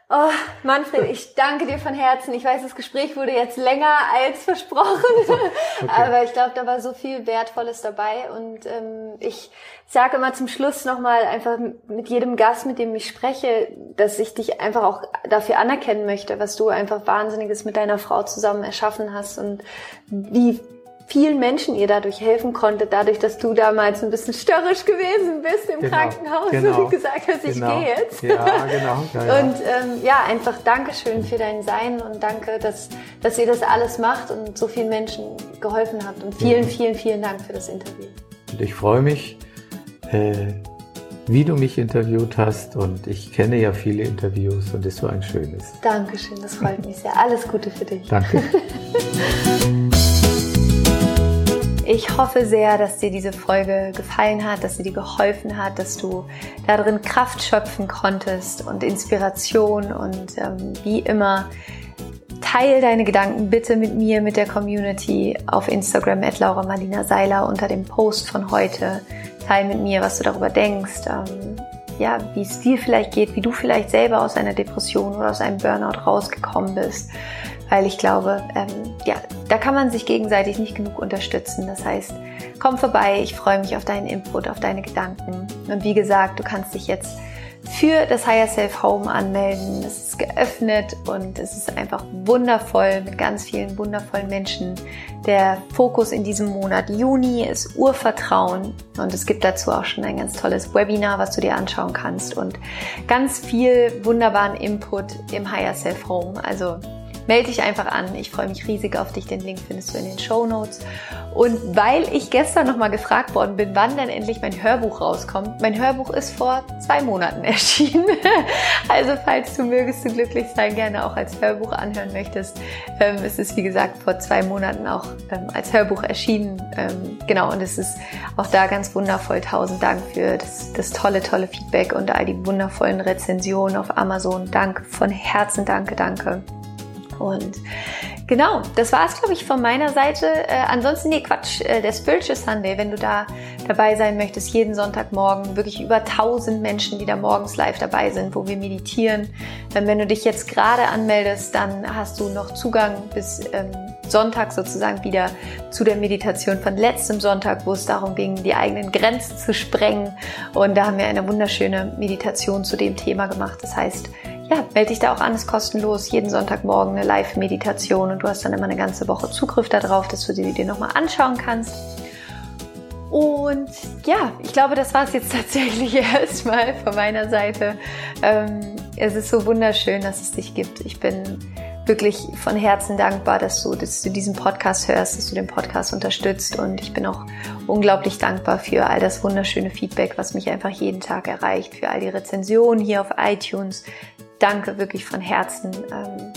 Oh, Manfred, ich danke dir von Herzen. Ich weiß, das Gespräch wurde jetzt länger als versprochen, *laughs* okay. aber ich glaube, da war so viel Wertvolles dabei. Und ähm, ich sage immer zum Schluss nochmal einfach mit jedem Gast, mit dem ich spreche, dass ich dich einfach auch dafür anerkennen möchte, was du einfach Wahnsinniges mit deiner Frau zusammen erschaffen hast und wie vielen Menschen ihr dadurch helfen konntet, dadurch, dass du damals ein bisschen störrisch gewesen bist im genau, Krankenhaus genau, und gesagt hast, ich genau. gehe jetzt. Ja, genau. *laughs* Ja, ja. Und ähm, ja, einfach Dankeschön für dein Sein und danke, dass, dass ihr das alles macht und so vielen Menschen geholfen habt. Und vielen, ja. vielen, vielen Dank für das Interview. Und ich freue mich, äh, wie du mich interviewt hast und ich kenne ja viele Interviews und es war ein schönes. Dankeschön, das freut mich sehr. Alles Gute für dich. Danke. *laughs* Ich hoffe sehr, dass dir diese Folge gefallen hat, dass sie dir geholfen hat, dass du darin Kraft schöpfen konntest und Inspiration und ähm, wie immer Teil deine Gedanken bitte mit mir, mit der Community auf Instagram at Laura Marlina Seiler unter dem Post von heute. Teil mit mir, was du darüber denkst, ähm, ja, wie es dir vielleicht geht, wie du vielleicht selber aus einer Depression oder aus einem Burnout rausgekommen bist weil ich glaube, ähm, ja, da kann man sich gegenseitig nicht genug unterstützen. Das heißt, komm vorbei, ich freue mich auf deinen Input, auf deine Gedanken. Und wie gesagt, du kannst dich jetzt für das Higher Self Home anmelden. Es ist geöffnet und es ist einfach wundervoll mit ganz vielen wundervollen Menschen. Der Fokus in diesem Monat Juni ist Urvertrauen und es gibt dazu auch schon ein ganz tolles Webinar, was du dir anschauen kannst und ganz viel wunderbaren Input im Higher Self Home. Also melde dich einfach an. Ich freue mich riesig auf dich. Den Link findest du in den Show Notes. Und weil ich gestern nochmal gefragt worden bin, wann denn endlich mein Hörbuch rauskommt. Mein Hörbuch ist vor zwei Monaten *laughs* erschienen. Also falls du mögest du glücklich sein, gerne auch als Hörbuch anhören möchtest. Ähm, es ist wie gesagt vor zwei Monaten auch ähm, als Hörbuch erschienen. Ähm, genau, und es ist auch da ganz wundervoll. Tausend Dank für das, das tolle, tolle Feedback und all die wundervollen Rezensionen auf Amazon. Danke, von Herzen danke, danke. Und genau, das war es, glaube ich, von meiner Seite. Äh, ansonsten, nee, Quatsch, äh, der Spiritual Sunday, wenn du da dabei sein möchtest, jeden Sonntagmorgen, wirklich über 1000 Menschen, die da morgens live dabei sind, wo wir meditieren. Ähm, wenn du dich jetzt gerade anmeldest, dann hast du noch Zugang bis ähm, Sonntag sozusagen wieder zu der Meditation von letztem Sonntag, wo es darum ging, die eigenen Grenzen zu sprengen. Und da haben wir eine wunderschöne Meditation zu dem Thema gemacht. Das heißt, ja, melde dich da auch an, ist kostenlos. Jeden Sonntagmorgen eine Live-Meditation und du hast dann immer eine ganze Woche Zugriff darauf, dass du die dir nochmal anschauen kannst. Und ja, ich glaube, das war es jetzt *laughs* tatsächlich erstmal von meiner Seite. Ähm, es ist so wunderschön, dass es dich gibt. Ich bin wirklich von Herzen dankbar, dass du, dass du diesen Podcast hörst, dass du den Podcast unterstützt. Und ich bin auch unglaublich dankbar für all das wunderschöne Feedback, was mich einfach jeden Tag erreicht, für all die Rezensionen hier auf iTunes, danke wirklich von Herzen. Ähm,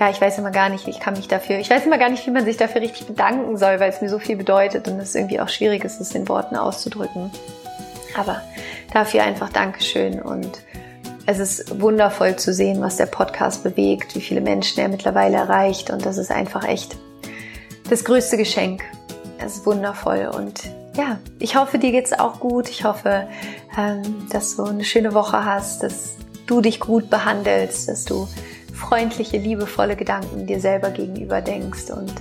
ja, ich weiß immer gar nicht, ich kann mich dafür, ich weiß immer gar nicht, wie man sich dafür richtig bedanken soll, weil es mir so viel bedeutet und es irgendwie auch schwierig ist, es in Worten auszudrücken. Aber dafür einfach Dankeschön und es ist wundervoll zu sehen, was der Podcast bewegt, wie viele Menschen er mittlerweile erreicht und das ist einfach echt das größte Geschenk. Es ist wundervoll und ja, ich hoffe, dir geht's auch gut. Ich hoffe, ähm, dass du eine schöne Woche hast, dass du dich gut behandelst, dass du freundliche, liebevolle Gedanken dir selber gegenüber denkst und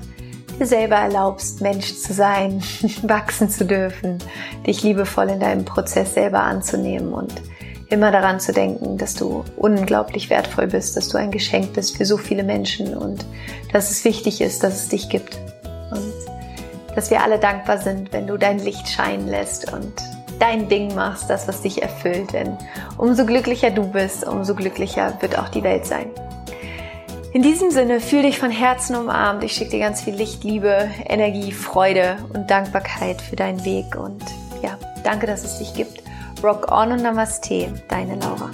dir selber erlaubst, Mensch zu sein, *laughs* wachsen zu dürfen, dich liebevoll in deinem Prozess selber anzunehmen und immer daran zu denken, dass du unglaublich wertvoll bist, dass du ein Geschenk bist für so viele Menschen und dass es wichtig ist, dass es dich gibt. Und dass wir alle dankbar sind, wenn du dein Licht scheinen lässt und dein Ding machst, das, was dich erfüllt. Denn umso glücklicher du bist, umso glücklicher wird auch die Welt sein. In diesem Sinne, fühl dich von Herzen umarmt. Ich schicke dir ganz viel Licht, Liebe, Energie, Freude und Dankbarkeit für deinen Weg. Und ja, danke, dass es dich gibt. Rock on und Namaste, deine Laura.